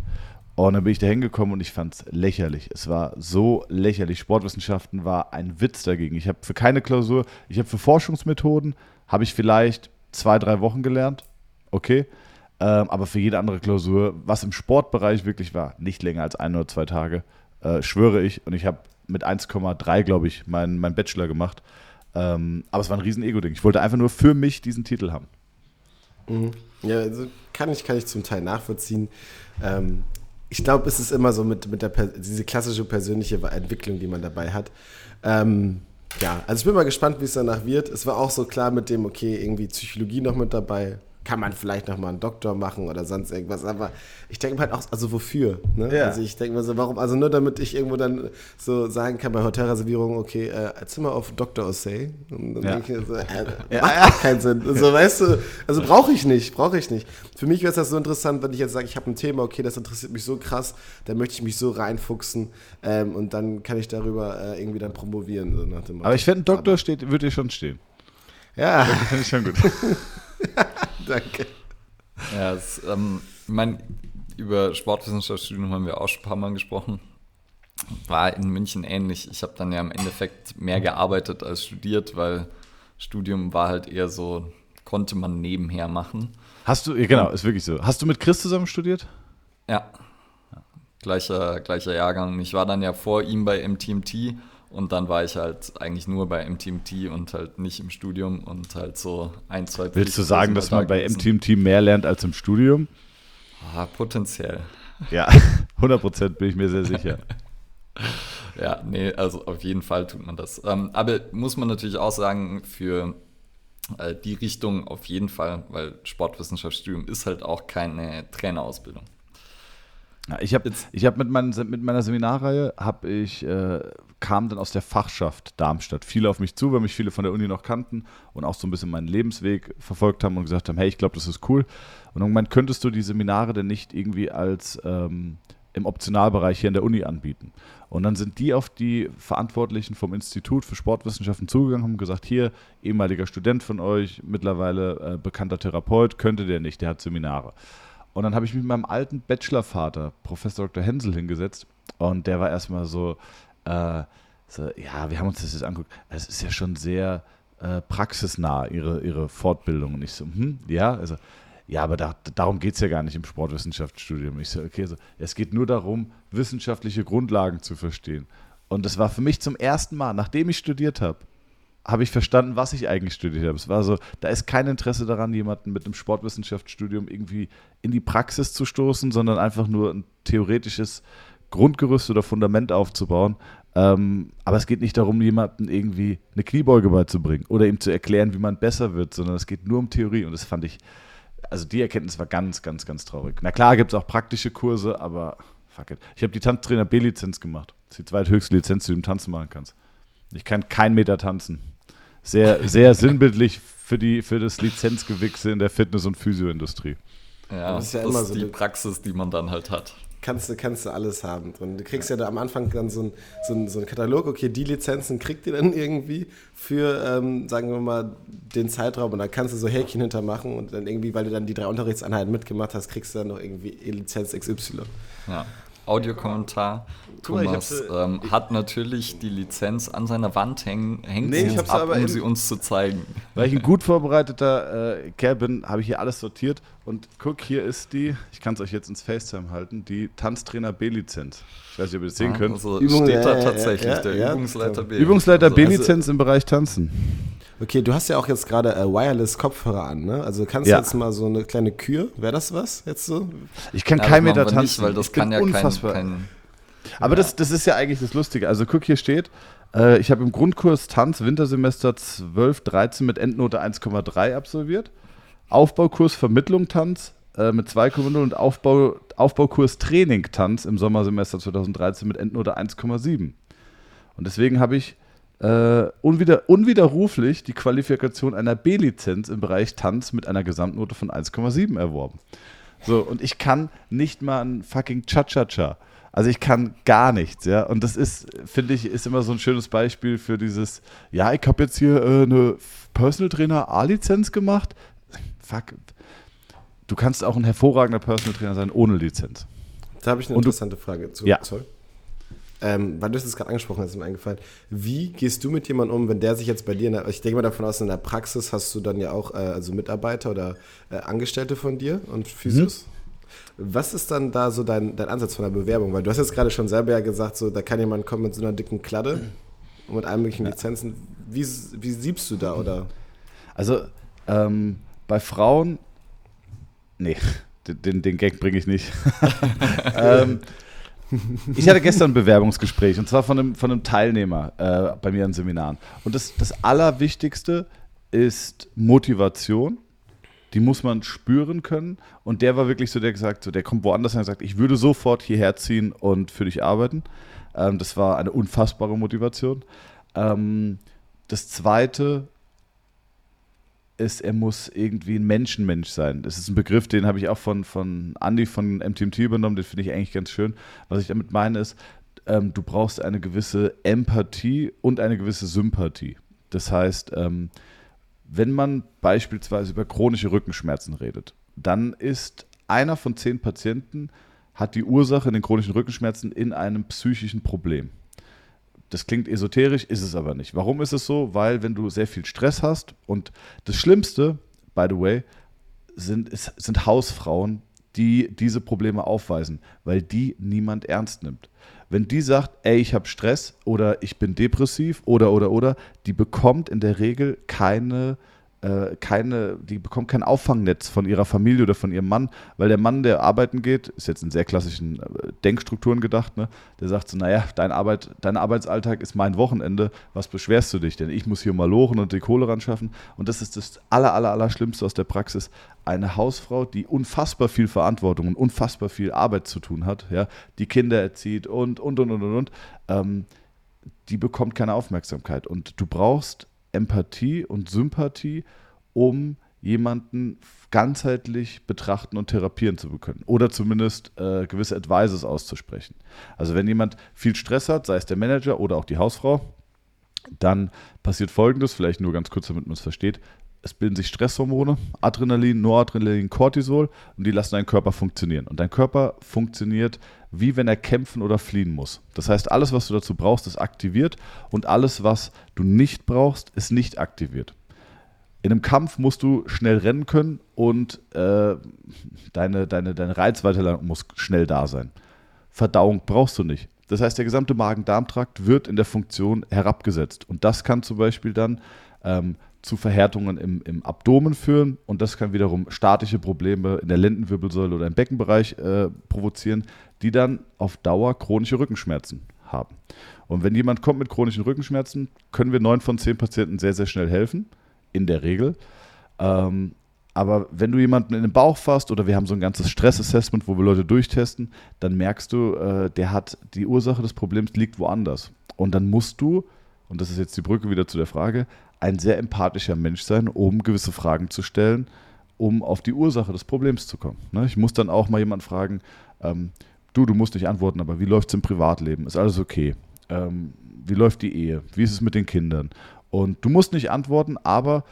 S2: Und dann bin ich da hingekommen und ich fand es lächerlich. Es war so lächerlich. Sportwissenschaften war ein Witz dagegen. Ich habe für keine Klausur, ich habe für Forschungsmethoden, habe ich vielleicht zwei, drei Wochen gelernt. Okay. Ähm, aber für jede andere Klausur, was im Sportbereich wirklich war, nicht länger als ein oder zwei Tage, äh, schwöre ich. Und ich habe mit 1,3, glaube ich, meinen mein Bachelor gemacht. Ähm, aber es war ein riesen Ego-Ding. Ich wollte einfach nur für mich diesen Titel haben.
S3: Mhm. Ja, also kann ich, kann ich zum Teil nachvollziehen. Ähm, ich glaube, es ist immer so mit, mit der diese klassische persönliche Entwicklung, die man dabei hat. Ähm, ja, also ich bin mal gespannt, wie es danach wird. Es war auch so klar mit dem, okay, irgendwie Psychologie noch mit dabei, kann man vielleicht noch mal einen Doktor machen oder sonst irgendwas. Aber ich denke mir halt auch, also wofür? Ne?
S2: Ja.
S3: Also ich denke mir so, warum? Also nur damit ich irgendwo dann so sagen kann bei Hotelreservierungen, okay, äh, Zimmer auf Dr. Osei. Und dann
S2: Ja.
S3: denke ich so, äh, macht auch keinen Sinn. So, weißt du, also brauche ich nicht, brauche ich nicht. Für mich wäre es das so interessant, wenn ich jetzt sage, ich habe ein Thema, okay, das interessiert mich so krass, da möchte ich mich so reinfuchsen ähm, und dann kann ich darüber äh, irgendwie dann promovieren. So nach dem Motto.
S2: Aber ich finde, ein Doktor steht, würde dir schon stehen.
S3: Ja,
S2: Finde [LAUGHS] ich schon gut. [LAUGHS] [LAUGHS]
S3: danke.
S1: Ja, es, ähm, ich meine, über Sportwissenschaftsstudium haben wir auch schon ein paar Mal gesprochen. War in München ähnlich. Ich habe dann ja im Endeffekt mehr gearbeitet als studiert, weil Studium war halt eher so, konnte man nebenher machen.
S2: Hast du, ja, genau, ist wirklich so. Hast du mit Chris zusammen studiert?
S1: Ja, gleicher, gleicher Jahrgang. Ich war dann ja vor ihm bei MTMT und dann war ich halt eigentlich nur bei MTMT und halt nicht im Studium und halt so ein, zwei
S2: Willst du sagen, dass man bei. MTMT mehr lernt als im Studium?
S1: Ah, potenziell.
S2: Ja, [LAUGHS] 100 Prozent bin ich mir sehr sicher. [LAUGHS]
S1: Ja, nee, also auf jeden Fall tut man das. Ähm, aber muss man natürlich auch sagen, für äh, die Richtung auf jeden Fall, weil Sportwissenschaftsstudium ist halt auch keine Trainerausbildung.
S2: Ich habe hab mit, meinen, mit meiner Seminarreihe, hab ich, äh, kam dann aus der Fachschaft Darmstadt. Viele auf mich zu, weil mich viele von der Uni noch kannten und auch so ein bisschen meinen Lebensweg verfolgt haben und gesagt haben, hey, ich glaube, das ist cool. Und irgendwann könntest du die Seminare denn nicht irgendwie als ähm, im Optionalbereich hier in der Uni anbieten. Und dann sind die auf die Verantwortlichen vom Institut für Sportwissenschaften zugegangen und haben gesagt, hier, ehemaliger Student von euch, mittlerweile äh, bekannter Therapeut, könnte der nicht, der hat Seminare. Und dann habe ich mich mit meinem alten Bachelorvater, Professor Dr. Hensel, hingesetzt. Und der war erstmal so, äh, so, ja, wir haben uns das jetzt angeguckt. Es ist ja schon sehr äh, praxisnah, ihre, ihre Fortbildung. Und ich so, hm, ja, also, ja, aber da, darum geht es ja gar nicht im Sportwissenschaftsstudium. Ich so, okay, so, es geht nur darum, wissenschaftliche Grundlagen zu verstehen. Und das war für mich zum ersten Mal, nachdem ich studiert habe, habe ich verstanden, was ich eigentlich studiert habe. Es war so, da ist kein Interesse daran, jemanden mit einem Sportwissenschaftsstudium irgendwie in die Praxis zu stoßen, sondern einfach nur ein theoretisches Grundgerüst oder Fundament aufzubauen. Ähm, aber es geht nicht darum, jemanden irgendwie eine Kniebeuge beizubringen oder ihm zu erklären, wie man besser wird, sondern es geht nur um Theorie. Und das fand ich, also die Erkenntnis war ganz, ganz, ganz traurig. Na klar gibt es auch praktische Kurse, aber fuck it. Ich habe die Tanztrainer B-Lizenz gemacht. Das ist die zweithöchste Lizenz, die du im Tanzen machen kannst. Ich kann keinen Meter tanzen. Sehr, sehr sinnbildlich für, die, für das Lizenzgewichse in der Fitness- und Physioindustrie.
S1: Ja,
S3: Das
S1: das
S3: ist ja
S1: ist,
S3: immer so
S1: die Praxis, die man dann halt hat.
S3: Kannst du, kannst du alles haben drin. Du kriegst ja, da am Anfang dann so einen so ein, so ein Katalog, okay, die Lizenzen kriegt ihr dann irgendwie für, ähm, sagen wir mal, den Zeitraum und dann kannst du so Häkchen hintermachen und dann irgendwie, weil du dann die drei Unterrichtseinheiten mitgemacht hast, kriegst du dann noch irgendwie Lizenz XY.
S1: Ja. Audiokommentar. Thomas
S2: sie-
S1: ähm, hat natürlich die Lizenz an seiner Wand hängen, hängt
S2: Nee,
S1: sie ab,
S2: aber
S1: um
S2: in-
S1: sie uns zu zeigen.
S2: Weil ich ein gut vorbereiteter äh, Kerl bin, habe ich hier alles sortiert. Und guck, hier ist die, ich kann es euch jetzt ins FaceTime halten, die Tanztrainer B-Lizenz. Ich weiß nicht, ob ihr das sehen könnt.
S1: Also
S3: Übung-
S1: steht da
S3: ja, ja,
S1: tatsächlich
S3: ja,
S1: der
S3: ja.
S1: Übungsleiter B.
S2: Übungsleiter
S1: Also-
S2: B-Lizenz im Bereich Tanzen.
S3: Okay, du hast ja auch jetzt gerade äh, Wireless-Kopfhörer an, ne? Also kannst
S2: Ja.
S3: du jetzt mal so eine kleine Kür, wäre das was jetzt so?
S2: Ich kann
S1: Ja,
S2: kein Meter tanzen.
S1: Nicht, weil das
S2: ich
S1: kann ja kein,
S2: unfassbar.
S1: kein
S2: Aber Das, das ist ja eigentlich das Lustige. Also guck, hier steht, äh, ich habe im Grundkurs Tanz Wintersemester 12, 13 mit Endnote 1,3 absolviert. Aufbaukurs Vermittlung Tanz äh, mit 2,0 und Aufbau, Aufbaukurs Training Tanz im Sommersemester 2013 mit Endnote 1,7. Und deswegen habe ich äh, unwider, unwiderruflich die Qualifikation einer B-Lizenz im Bereich Tanz mit einer Gesamtnote von 1,7 erworben. So, und ich kann nicht mal ein fucking Cha-Cha-Cha. Also ich kann gar nichts, ja. Und das ist, finde ich, ist immer so ein schönes Beispiel für dieses, ja, ich habe jetzt hier äh, eine Personal Trainer A-Lizenz gemacht. Fuck. Du kannst auch ein hervorragender Personal Trainer sein ohne Lizenz.
S3: Da habe ich eine
S2: Und du-
S3: interessante Frage zu.
S2: Ja.
S3: Sorry. Ähm, weil du es gerade angesprochen hast, ist mir eingefallen. Wie gehst du mit jemandem um, wenn der sich jetzt bei dir, in der, ich denke mal davon aus, in der Praxis hast du dann ja auch äh, also Mitarbeiter oder äh, Angestellte von dir und Physios?
S2: Mhm.
S3: Was ist dann da so dein, dein Ansatz von der Bewerbung? Weil du hast jetzt gerade schon selber ja gesagt, so, da kann jemand kommen mit so einer dicken Kladde und mit allen möglichen Lizenzen. Wie, wie siebst du da oder?
S2: Also ähm, bei Frauen, nee, [LAUGHS] den, den, den Gag bringe ich nicht. [LAUGHS] [LAUGHS] ähm, ich hatte gestern ein Bewerbungsgespräch und zwar von einem, von einem Teilnehmer äh, bei mir an Seminaren. Und das, das Allerwichtigste ist Motivation die muss man spüren können. Und der war wirklich so, der gesagt, so, der kommt woanders und sagt, ich würde sofort hierher ziehen und für dich arbeiten. Ähm, das war eine unfassbare Motivation. Ähm, das zweite ist, er muss irgendwie ein Menschenmensch sein. Das ist ein Begriff, den habe ich auch von, von Andy von MTMT übernommen, den finde ich eigentlich ganz schön. Was ich damit meine ist, ähm, du brauchst eine gewisse Empathie und eine gewisse Sympathie. Das heißt, ähm, wenn man beispielsweise über chronische Rückenschmerzen redet, dann ist einer von zehn Patienten hat die Ursache in den chronischen Rückenschmerzen in einem psychischen Problem. Das klingt esoterisch, ist es aber nicht. Warum ist es so? Weil wenn du sehr viel Stress hast und das Schlimmste, by the way, sind, sind Hausfrauen, die diese Probleme aufweisen, weil die niemand ernst nimmt. Wenn die sagt, ey, ich habe Stress oder ich bin depressiv oder oder oder, die bekommt in der Regel keine äh, keine, die bekommt kein Auffangnetz von ihrer Familie oder von ihrem Mann, weil der Mann, der arbeiten geht, ist jetzt in sehr klassischen äh, Denkstrukturen gedacht, ne? der sagt so, naja, dein, Arbeit, dein Arbeitsalltag ist mein Wochenende, was beschwerst du dich denn? Ich muss hier mal lochen und die Kohle ran schaffen und das ist das aller, aller, aller Schlimmste aus der Praxis. Eine Hausfrau, die unfassbar viel Verantwortung und unfassbar viel Arbeit zu tun hat, ja, die Kinder erzieht und, und, und, und, und, und ähm, die bekommt keine Aufmerksamkeit und du brauchst Empathie und Sympathie, um jemanden ganzheitlich betrachten und therapieren zu können oder zumindest äh, gewisse Advices auszusprechen. Also wenn jemand viel Stress hat, sei es der Manager oder auch die Hausfrau, dann passiert Folgendes, vielleicht nur ganz kurz, damit man es versteht. Es bilden sich Stresshormone, Adrenalin, Noradrenalin, Cortisol und die lassen deinen Körper funktionieren. Und dein Körper funktioniert wie wenn er kämpfen oder fliehen muss. Das heißt, alles, was du dazu brauchst, ist aktiviert und alles, was du nicht brauchst, ist nicht aktiviert. In einem Kampf musst du schnell rennen können und äh, deine, deine, deine Reizweiterleitung muss schnell da sein. Verdauung brauchst du nicht. Das heißt, der gesamte Magen-Darm-Trakt wird in der Funktion herabgesetzt. Und das kann zum Beispiel dann ähm, zu Verhärtungen im, im Abdomen führen und das kann wiederum statische Probleme in der Lendenwirbelsäule oder im Beckenbereich äh, provozieren, die dann auf Dauer chronische Rückenschmerzen haben. Und wenn jemand kommt mit chronischen Rückenschmerzen, können wir neun von zehn Patienten sehr, sehr schnell helfen, in der Regel. Ähm, aber wenn du jemanden in den Bauch fasst oder wir haben so ein ganzes Stressassessment, wo wir Leute durchtesten, dann merkst du, äh, der hat die Ursache des Problems liegt woanders. Und dann musst du, und das ist jetzt die Brücke wieder zu der Frage, ein sehr empathischer Mensch sein, um gewisse Fragen zu stellen, um auf die Ursache des Problems zu kommen. Ne? Ich muss dann auch mal jemanden fragen, ähm, du, du musst nicht antworten, aber wie läuft es im Privatleben? Ist alles okay? Ähm, wie läuft die Ehe? Wie ist es mit den Kindern? Und du musst nicht antworten, aber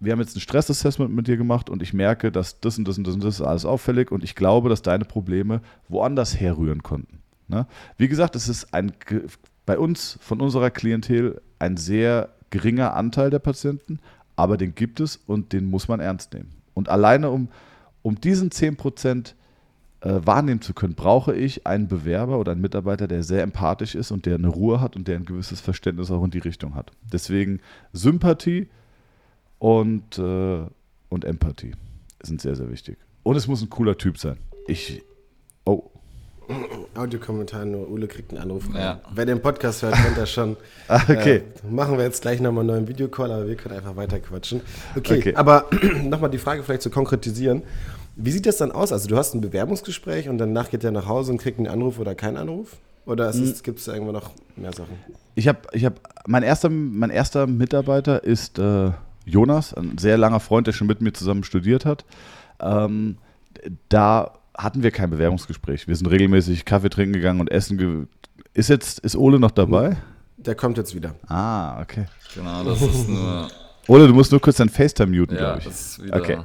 S2: wir haben jetzt ein Stressassessment mit dir gemacht und ich merke, dass das und das und das und das ist alles auffällig und ich glaube, dass deine Probleme woanders herrühren konnten. Ne? Wie gesagt, es ist ein, bei uns, von unserer Klientel, ein sehr geringer Anteil der Patienten, aber den gibt es und den muss man ernst nehmen. Und alleine um, um diesen 10% äh, wahrnehmen zu können, brauche ich einen Bewerber oder einen Mitarbeiter, der sehr empathisch ist und der eine Ruhe hat und der ein gewisses Verständnis auch in die Richtung hat. Deswegen Sympathie und, äh, und Empathie sind sehr, sehr wichtig. Und es muss ein cooler Typ sein. Ich. Oh.
S3: Audiokommentar nur, Ule kriegt einen Anruf.
S1: Ja.
S3: Wer den Podcast hört, kennt das schon. [LAUGHS]
S2: ah, okay.
S3: Äh, machen wir jetzt gleich nochmal einen neuen Videocall, aber wir können einfach weiter quatschen. Okay, okay. aber [CLEARS THROAT] nochmal die Frage vielleicht zu konkretisieren. Wie sieht das dann aus? Also du hast ein Bewerbungsgespräch und danach geht er nach Hause und kriegt einen Anruf oder keinen Anruf? Oder gibt es da irgendwo noch mehr Sachen?
S2: Ich habe, ich habe, mein erster, mein erster Mitarbeiter ist äh, Jonas, ein sehr langer Freund, der schon mit mir zusammen studiert hat. Ähm, da hatten wir kein Bewerbungsgespräch. Wir sind regelmäßig Kaffee trinken gegangen und essen. Ge ist jetzt, ist Ole noch dabei?
S3: Der kommt jetzt wieder.
S2: Ah, okay.
S1: Genau, das ist nur.
S2: Ole, du musst nur kurz dein FaceTime muten,
S1: ja,
S2: glaube ich.
S1: Das ist wieder
S2: okay.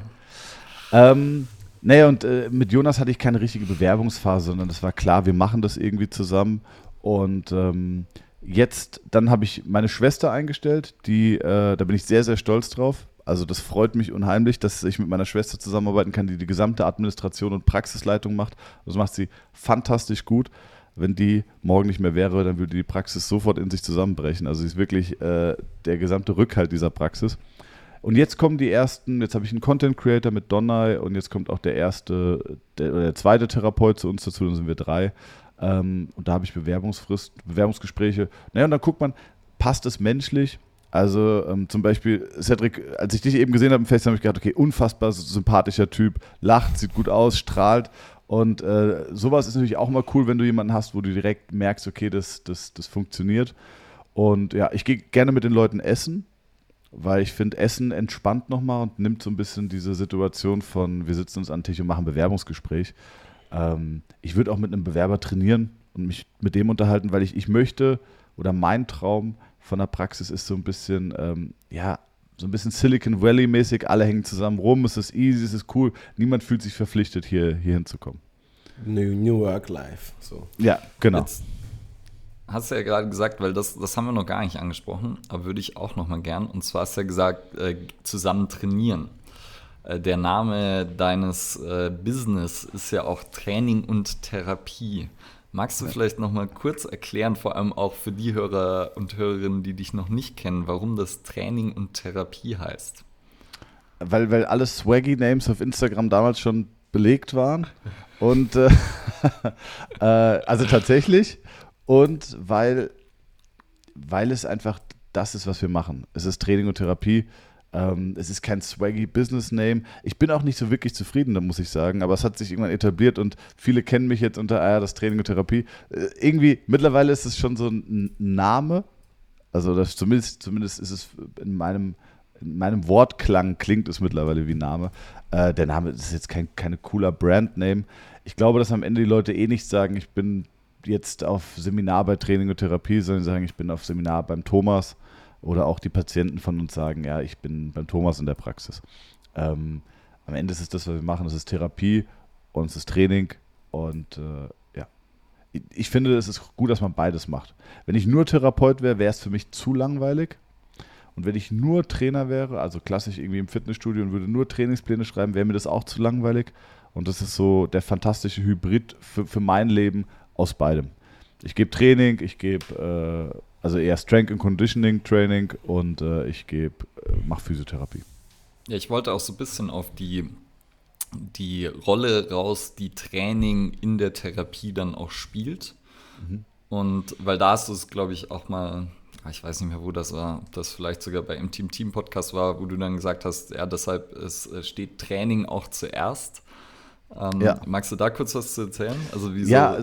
S2: Ähm, naja, und äh, mit Jonas hatte ich keine richtige Bewerbungsphase, sondern es war klar, wir machen das irgendwie zusammen. Und ähm, jetzt, dann habe ich meine Schwester eingestellt, die, äh, da bin ich sehr, sehr stolz drauf. Also das freut mich unheimlich, dass ich mit meiner Schwester zusammenarbeiten kann, die die gesamte Administration und Praxisleitung macht. Das macht sie fantastisch gut. Wenn die morgen nicht mehr wäre, dann würde die Praxis sofort in sich zusammenbrechen. Also sie ist wirklich äh, der gesamte Rückhalt dieser Praxis. Und jetzt kommen die ersten, jetzt habe ich einen Content Creator mit Donnai und jetzt kommt auch der erste, der, der zweite Therapeut zu uns dazu, dann sind wir drei. Ähm, und da habe ich Bewerbungsfrist, Bewerbungsgespräche. Naja, und dann guckt man, passt es menschlich? Also ähm, zum Beispiel, Cedric, als ich dich eben gesehen habe im Fest, habe ich gedacht, okay, unfassbar sympathischer Typ, lacht, sieht gut aus, strahlt. Und äh, sowas ist natürlich auch mal cool, wenn du jemanden hast, wo du direkt merkst, okay, das, das, das funktioniert. Und ja, ich gehe gerne mit den Leuten essen, weil ich finde, Essen entspannt nochmal und nimmt so ein bisschen diese Situation von, wir sitzen uns an den Tisch und machen Bewerbungsgespräch. Ähm, ich würde auch mit einem Bewerber trainieren und mich mit dem unterhalten, weil ich, ich möchte oder mein Traum von der Praxis ist so ein bisschen, ähm, ja, so ein bisschen Silicon Valley-mäßig, alle hängen zusammen rum, es ist easy, es ist cool, niemand fühlt sich verpflichtet, hier, hier hinzukommen.
S3: New, New Work Life. So.
S2: Ja, genau.
S1: Jetzt hast du ja gerade gesagt, weil das, das haben wir noch gar nicht angesprochen, aber würde ich auch noch mal gern. Und zwar hast du ja gesagt, äh, zusammen trainieren. Äh, der Name deines äh, Business ist ja auch Training und Therapie. Magst du vielleicht noch mal kurz erklären, vor allem auch für die Hörer und Hörerinnen, die dich noch nicht kennen, warum das Training und Therapie heißt?
S2: Weil, weil alle Swaggy-Names auf Instagram damals schon belegt waren. Und äh, [LAUGHS] äh, also tatsächlich. Und weil, weil es einfach das ist, was wir machen. Es ist Training und Therapie. Ähm, es ist kein swaggy Business Name. Ich bin auch nicht so wirklich zufrieden, da muss ich sagen, aber es hat sich irgendwann etabliert und viele kennen mich jetzt unter, ah ja, das Training und Therapie. Äh, irgendwie, mittlerweile ist es schon so ein Name. Also das, zumindest, zumindest ist es in meinem, in meinem Wortklang klingt es mittlerweile wie Name. Äh, der Name ist jetzt kein keine cooler Brandname. Ich glaube, dass am Ende die Leute eh nicht sagen, ich bin jetzt auf Seminar bei Training und Therapie, sondern sagen, ich bin auf Seminar beim Thomas oder auch die Patienten von uns sagen, ja, ich bin beim Thomas in der Praxis. Ähm, am Ende ist es das, was wir machen, es ist Therapie und es ist Training und äh, ja. Ich, ich finde, es ist gut, dass man beides macht. Wenn ich nur Therapeut wäre, wäre es für mich zu langweilig. Und wenn ich nur Trainer wäre, also klassisch irgendwie im Fitnessstudio und würde nur Trainingspläne schreiben, wäre mir das auch zu langweilig. Und das ist so der fantastische Hybrid für, für mein Leben aus beidem. Ich gebe Training, ich gebe äh, also eher Strength and Conditioning Training und äh, ich gebe, äh, mache Physiotherapie.
S1: Ja, ich wollte auch so ein bisschen auf die, die Rolle raus, die Training in der Therapie dann auch spielt. Mhm. Und weil da ist es, glaube ich, auch mal, ah, ich weiß nicht mehr, wo das war, ob das vielleicht sogar bei im Team Team Podcast war, wo du dann gesagt hast, ja, deshalb es steht Training auch zuerst. Ähm, ja. Magst du da kurz was zu erzählen?
S2: Also wie ja,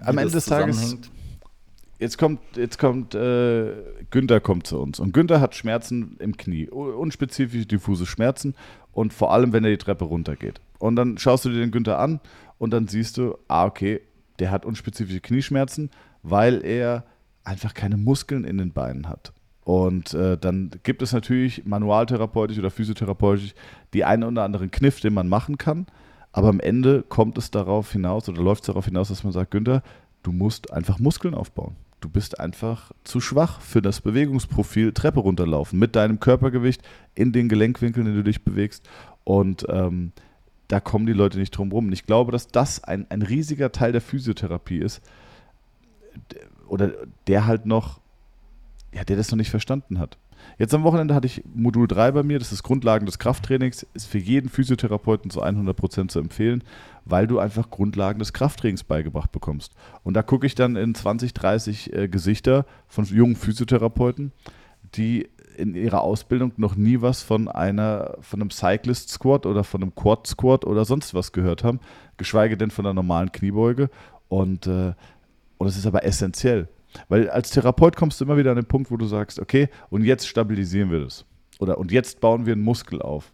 S2: am Ende des Tages jetzt kommt, jetzt kommt äh, Günther kommt zu uns und Günther hat Schmerzen im Knie, unspezifische diffuse Schmerzen und vor allem, wenn er die Treppe runtergeht. Und dann schaust du dir den Günther an und dann siehst du, ah, okay, der hat unspezifische Knieschmerzen, weil er einfach keine Muskeln in den Beinen hat. Und äh, dann gibt es natürlich manualtherapeutisch oder physiotherapeutisch die einen oder anderen Kniff, den man machen kann. Aber am Ende kommt es darauf hinaus oder läuft es darauf hinaus, dass man sagt, Günther, du musst einfach Muskeln aufbauen du bist einfach zu schwach für das Bewegungsprofil Treppe runterlaufen mit deinem Körpergewicht in den Gelenkwinkeln, in denen du dich bewegst. Und ähm, da kommen die Leute nicht drum rum. Und ich glaube, dass das ein, ein riesiger Teil der Physiotherapie ist. Oder der halt noch, ja, der das noch nicht verstanden hat. Jetzt am Wochenende hatte ich Modul 3 bei mir, das ist Grundlagen des Krafttrainings, ist für jeden Physiotherapeuten zu 100% zu empfehlen, weil du einfach Grundlagen des Krafttrainings beigebracht bekommst. Und da gucke ich dann in 20, 30 äh, Gesichter von jungen Physiotherapeuten, die in ihrer Ausbildung noch nie was von einer, von einem Cyclist Squat oder von einem Quad Squat oder sonst was gehört haben, geschweige denn von einer normalen Kniebeuge. Und, äh, und es ist aber essentiell. Weil als Therapeut kommst du immer wieder an den Punkt, wo du sagst, okay, und jetzt stabilisieren wir das. Oder und jetzt bauen wir einen Muskel auf.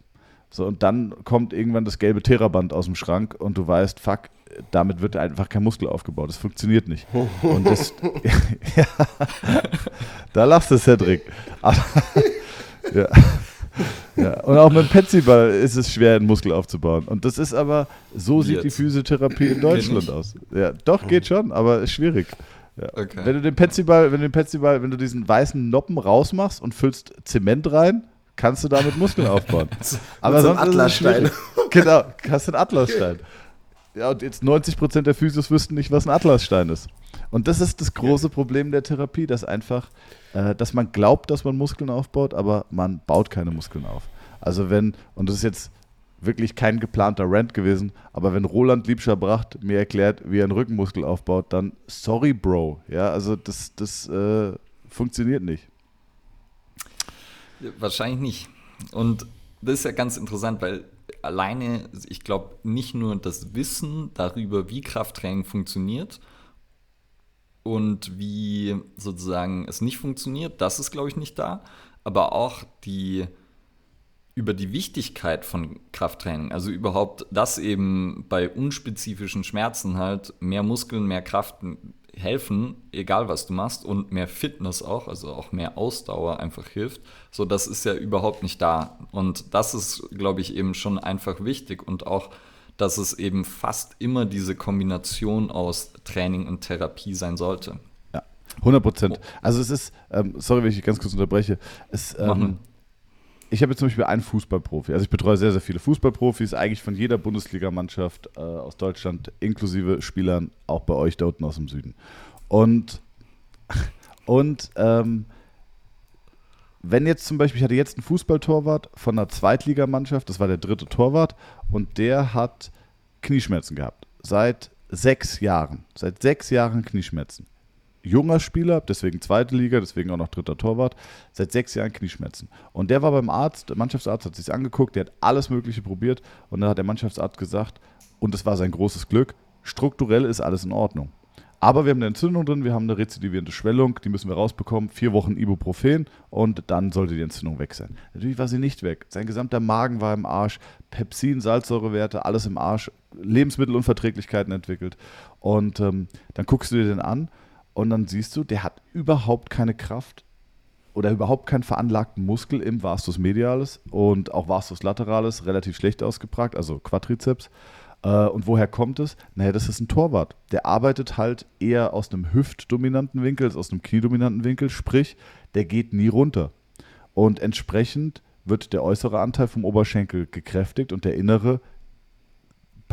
S2: So, und dann kommt irgendwann das gelbe Theraband aus dem Schrank und du weißt, fuck, damit wird einfach kein Muskel aufgebaut. Das funktioniert nicht. [LAUGHS] Und das, [LAUGHS] ja, da lachst du, Cedric. [LAUGHS] ja. Ja, und auch mit dem Petsyball ist es schwer, einen Muskel aufzubauen. Und das ist aber, so sieht Jetzt. die Physiotherapie in Deutschland aus. Ja, doch, geht schon, aber ist schwierig. Ja. Okay. Wenn du den Petsyball, wenn du den Petsyball, wenn du diesen weißen Noppen rausmachst und füllst Zement rein, kannst du damit Muskeln aufbauen. [LAUGHS]
S3: Aber so sonst Atlasstein. [LAUGHS]
S2: genau, hast du einen Atlasstein. Ja, und jetzt 90% der Physios wüssten nicht, was ein Atlasstein ist. Und das ist das große Problem der Therapie, dass einfach, äh, dass man glaubt, dass man Muskeln aufbaut, aber man baut keine Muskeln auf. Also wenn, und das ist jetzt wirklich kein geplanter Rant gewesen. Aber wenn Roland Liebscher-Bracht mir erklärt, wie er einen Rückenmuskel aufbaut, dann sorry, Bro. Ja, also das, das äh, funktioniert nicht.
S1: Wahrscheinlich nicht. Und das ist ja ganz interessant, weil alleine, ich glaube, nicht nur das Wissen darüber, wie Krafttraining funktioniert und wie sozusagen es nicht funktioniert, das ist, glaube ich, nicht da, aber auch die über die Wichtigkeit von Krafttraining, also überhaupt, dass eben bei unspezifischen Schmerzen halt mehr Muskeln, mehr Kraft helfen, egal was du machst, und mehr Fitness auch, also auch mehr Ausdauer einfach hilft. So, das ist ja überhaupt nicht da. Und das ist, glaube ich, eben schon einfach wichtig und auch, dass es eben fast immer diese Kombination aus Training und Therapie sein sollte.
S2: Ja, 100 Prozent. Also es ist, ähm, sorry, wenn ich ganz kurz unterbreche, es, ähm, ich habe jetzt zum Beispiel einen Fußballprofi. Also ich betreue sehr, sehr viele Fußballprofis, eigentlich von jeder Bundesligamannschaft äh, aus Deutschland, inklusive Spielern, auch bei euch da unten aus dem Süden. Und, [LAUGHS] und ähm, wenn jetzt zum Beispiel, ich hatte jetzt einen Fußballtorwart von einer Zweitligamannschaft, das war der dritte Torwart, und der hat Knieschmerzen gehabt. Seit sechs Jahren. Seit sechs Jahren Knieschmerzen junger Spieler, deswegen zweite Liga, deswegen auch noch dritter Torwart, seit sechs Jahren Knieschmerzen. Und der war beim Arzt, der Mannschaftsarzt hat sich angeguckt, der hat alles Mögliche probiert und dann hat der Mannschaftsarzt gesagt, und das war sein großes Glück, strukturell ist alles in Ordnung. Aber wir haben eine Entzündung drin, wir haben eine rezidivierende Schwellung, die müssen wir rausbekommen, vier Wochen Ibuprofen und dann sollte die Entzündung weg sein. Natürlich war sie nicht weg. Sein gesamter Magen war im Arsch, Pepsin, Salzsäurewerte, alles im Arsch, Lebensmittelunverträglichkeiten entwickelt. Und ähm, dann guckst du dir den an und dann siehst du, der hat überhaupt keine Kraft oder überhaupt keinen veranlagten Muskel im Vastus medialis und auch Vastus lateralis relativ schlecht ausgeprägt, also Quadrizeps. Äh, und woher kommt es? Naja, das ist ein Torwart. Der arbeitet halt eher aus einem hüftdominanten Winkel als aus einem kniedominanten Winkel, sprich, der geht nie runter. Und entsprechend wird der äußere Anteil vom Oberschenkel gekräftigt und der innere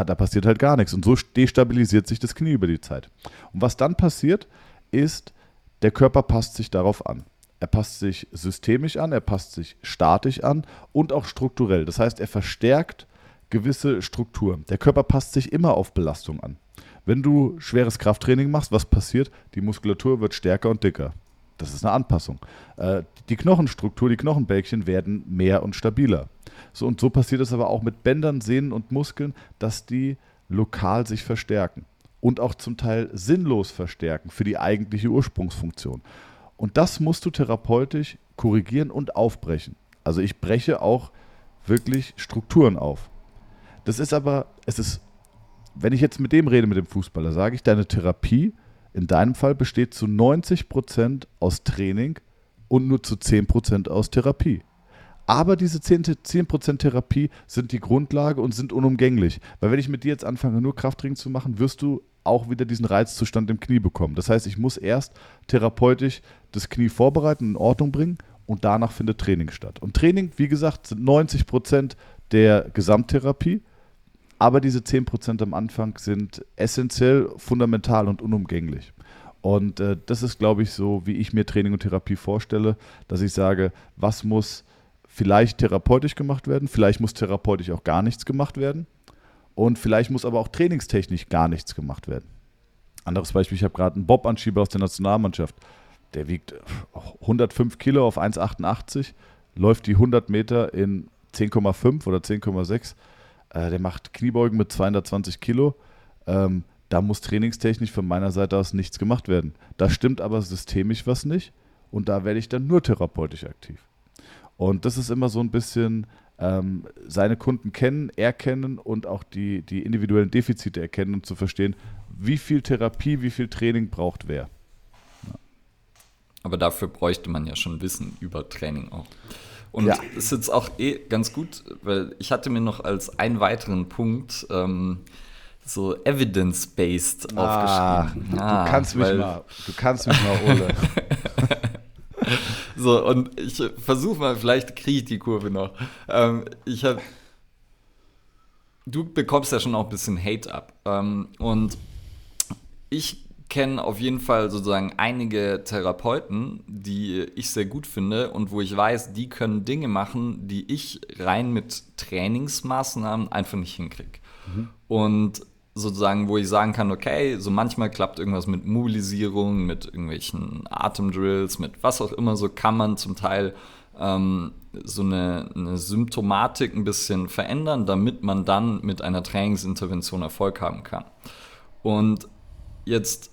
S2: da passiert halt gar nichts. Und so destabilisiert sich das Knie über die Zeit. Und was dann passiert, ist, der Körper passt sich darauf an. Er passt sich systemisch an, er passt sich statisch an und auch strukturell. Das heißt, er verstärkt gewisse Strukturen. Der Körper passt sich immer auf Belastung an. Wenn du schweres Krafttraining machst, was passiert? Die Muskulatur wird stärker und dicker. Das ist eine Anpassung. Äh, die Knochenstruktur, die Knochenbälkchen werden mehr und stabiler. So und so passiert es aber auch mit Bändern, Sehnen und Muskeln, dass die lokal sich verstärken und auch zum Teil sinnlos verstärken für die eigentliche Ursprungsfunktion. Und das musst du therapeutisch korrigieren und aufbrechen. Also ich breche auch wirklich Strukturen auf. Das ist aber, es ist, wenn ich jetzt mit dem rede, mit dem Fußballer, sage ich, deine Therapie in deinem Fall besteht zu 90% aus Training und nur zu 10% aus Therapie. Aber diese 10%, 10 Therapie sind die Grundlage und sind unumgänglich. Weil wenn ich mit dir jetzt anfange, nur Krafttraining zu machen, wirst du auch wieder diesen Reizzustand im Knie bekommen. Das heißt, ich muss erst therapeutisch das Knie vorbereiten, in Ordnung bringen und danach findet Training statt. Und Training, wie gesagt, sind 90 Prozent der Gesamttherapie, aber diese 10 Prozent am Anfang sind essentiell, fundamental und unumgänglich. Und äh, das ist, glaube ich, so, wie ich mir Training und Therapie vorstelle, dass ich sage, was muss vielleicht therapeutisch gemacht werden, vielleicht muss therapeutisch auch gar nichts gemacht werden und vielleicht muss aber auch trainingstechnisch gar nichts gemacht werden. Anderes Beispiel, ich habe gerade einen Bob-Anschieber aus der Nationalmannschaft, der wiegt 105 Kilo auf 1,88, läuft die 100 Meter in 10,5 oder 10,6. Äh, der macht Kniebeugen mit 220 Kilo. Ähm, da muss trainingstechnisch von meiner Seite aus nichts gemacht werden. Da stimmt aber systemisch was nicht und da werde ich dann nur therapeutisch aktiv. Und das ist immer so ein bisschen ähm, seine Kunden kennen, erkennen und auch die, die individuellen Defizite erkennen und zu verstehen, wie viel Therapie, wie viel Training braucht wer.
S1: Ja. Aber dafür bräuchte man ja schon Wissen über Training auch. Und ja. ist jetzt auch eh ganz gut, weil ich hatte mir noch als einen weiteren Punkt ähm, so evidence-based
S2: ah, aufgeschrieben. Du, ah, kannst mich mal, du kannst mich mal, Ole. [LAUGHS]
S1: So, und ich versuche mal, vielleicht kriege ich die Kurve noch. Ähm, ich habe. Du bekommst ja schon auch ein bisschen Hate ab. Ähm, und ich kenne auf jeden Fall sozusagen einige Therapeuten, die ich sehr gut finde und wo ich weiß, die können Dinge machen, die ich rein mit Trainingsmaßnahmen einfach nicht hinkriege. Mhm. Und sozusagen, wo ich sagen kann, okay, so manchmal klappt irgendwas mit Mobilisierung, mit irgendwelchen Atemdrills, mit was auch immer, so kann man zum Teil ähm, so eine, eine, Symptomatik ein bisschen verändern, damit man dann mit einer Trainingsintervention Erfolg haben kann. Und jetzt,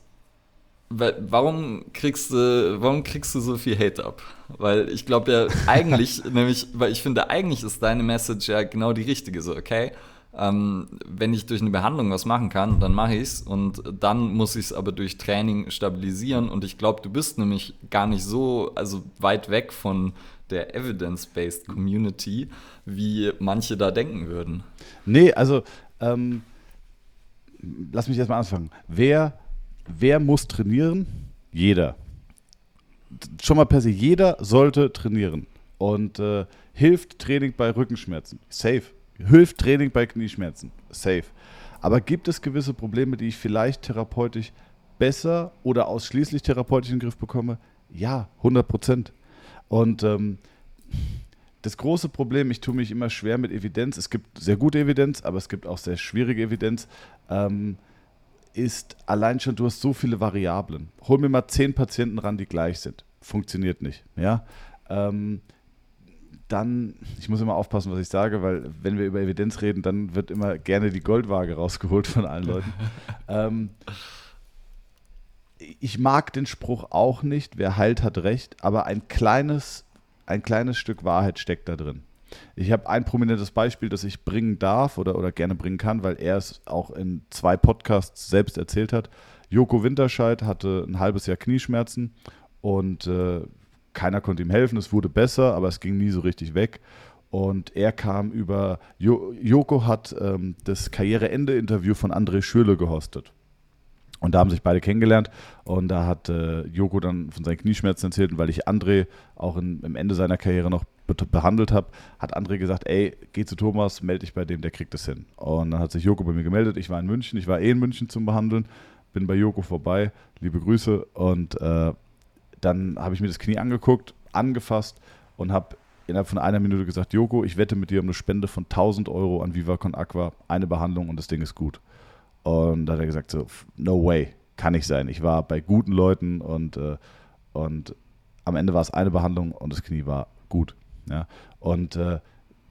S1: warum kriegst du, warum kriegst du so viel Hate ab? Weil ich glaube ja [LAUGHS] eigentlich, nämlich, weil ich finde, eigentlich ist deine Message ja genau die richtige, so, okay? Ähm, wenn ich durch eine Behandlung was machen kann, dann mache ich es und dann muss ich es aber durch Training stabilisieren und ich glaube, du bist nämlich gar nicht so also weit weg von der Evidence-Based Community, wie manche da denken würden.
S2: Nee, also ähm, lass mich erstmal anfangen. Wer, wer muss trainieren? Jeder. Schon mal per se, jeder sollte trainieren. Und äh, hilft Training bei Rückenschmerzen. Safe. Hilft Training bei Knieschmerzen. Safe. Aber gibt es gewisse Probleme, die ich vielleicht therapeutisch besser oder ausschließlich therapeutisch in den Griff bekomme? Ja, 100 Prozent. Und ähm, das große Problem, ich tue mich immer schwer mit Evidenz. Es gibt sehr gute Evidenz, aber es gibt auch sehr schwierige Evidenz. Ähm, ist allein schon, du hast so viele Variablen. Hol mir mal zehn Patienten ran, die gleich sind. Funktioniert nicht. Ja. Ähm, dann, ich muss immer aufpassen, was ich sage, weil wenn wir über Evidenz reden, dann wird immer gerne die Goldwaage rausgeholt von allen Leuten. [LAUGHS] ähm, ich mag den Spruch auch nicht, wer heilt, hat recht, aber ein kleines, ein kleines Stück Wahrheit steckt da drin. Ich habe ein prominentes Beispiel, das ich bringen darf oder, oder gerne bringen kann, weil er es auch in zwei Podcasts selbst erzählt hat. Joko Winterscheid hatte ein halbes Jahr Knieschmerzen und äh, keiner konnte ihm helfen. Es wurde besser, aber es ging nie so richtig weg. Und er kam über, jo Joko hat ähm, das Karriereende-Interview von André Schürle gehostet. Und da haben sich beide kennengelernt und da hat äh, Joko dann von seinen Knieschmerzen erzählt und weil ich André auch in, im Ende seiner Karriere noch be behandelt habe, hat André gesagt, ey, geh zu Thomas, melde dich bei dem, der kriegt es hin. Und dann hat sich Joko bei mir gemeldet, ich war in München, ich war eh in München zum Behandeln, bin bei Joko vorbei, liebe Grüße und äh, dann habe ich mir das Knie angeguckt, angefasst und habe innerhalb von einer Minute gesagt, Joko, ich wette mit dir um eine Spende von 1000 Euro an Viva Con Aqua, eine Behandlung und das Ding ist gut. Und da hat er gesagt, so, no way, kann nicht sein. Ich war bei guten Leuten und, äh, und am Ende war es eine Behandlung und das Knie war gut. Ja? Und äh,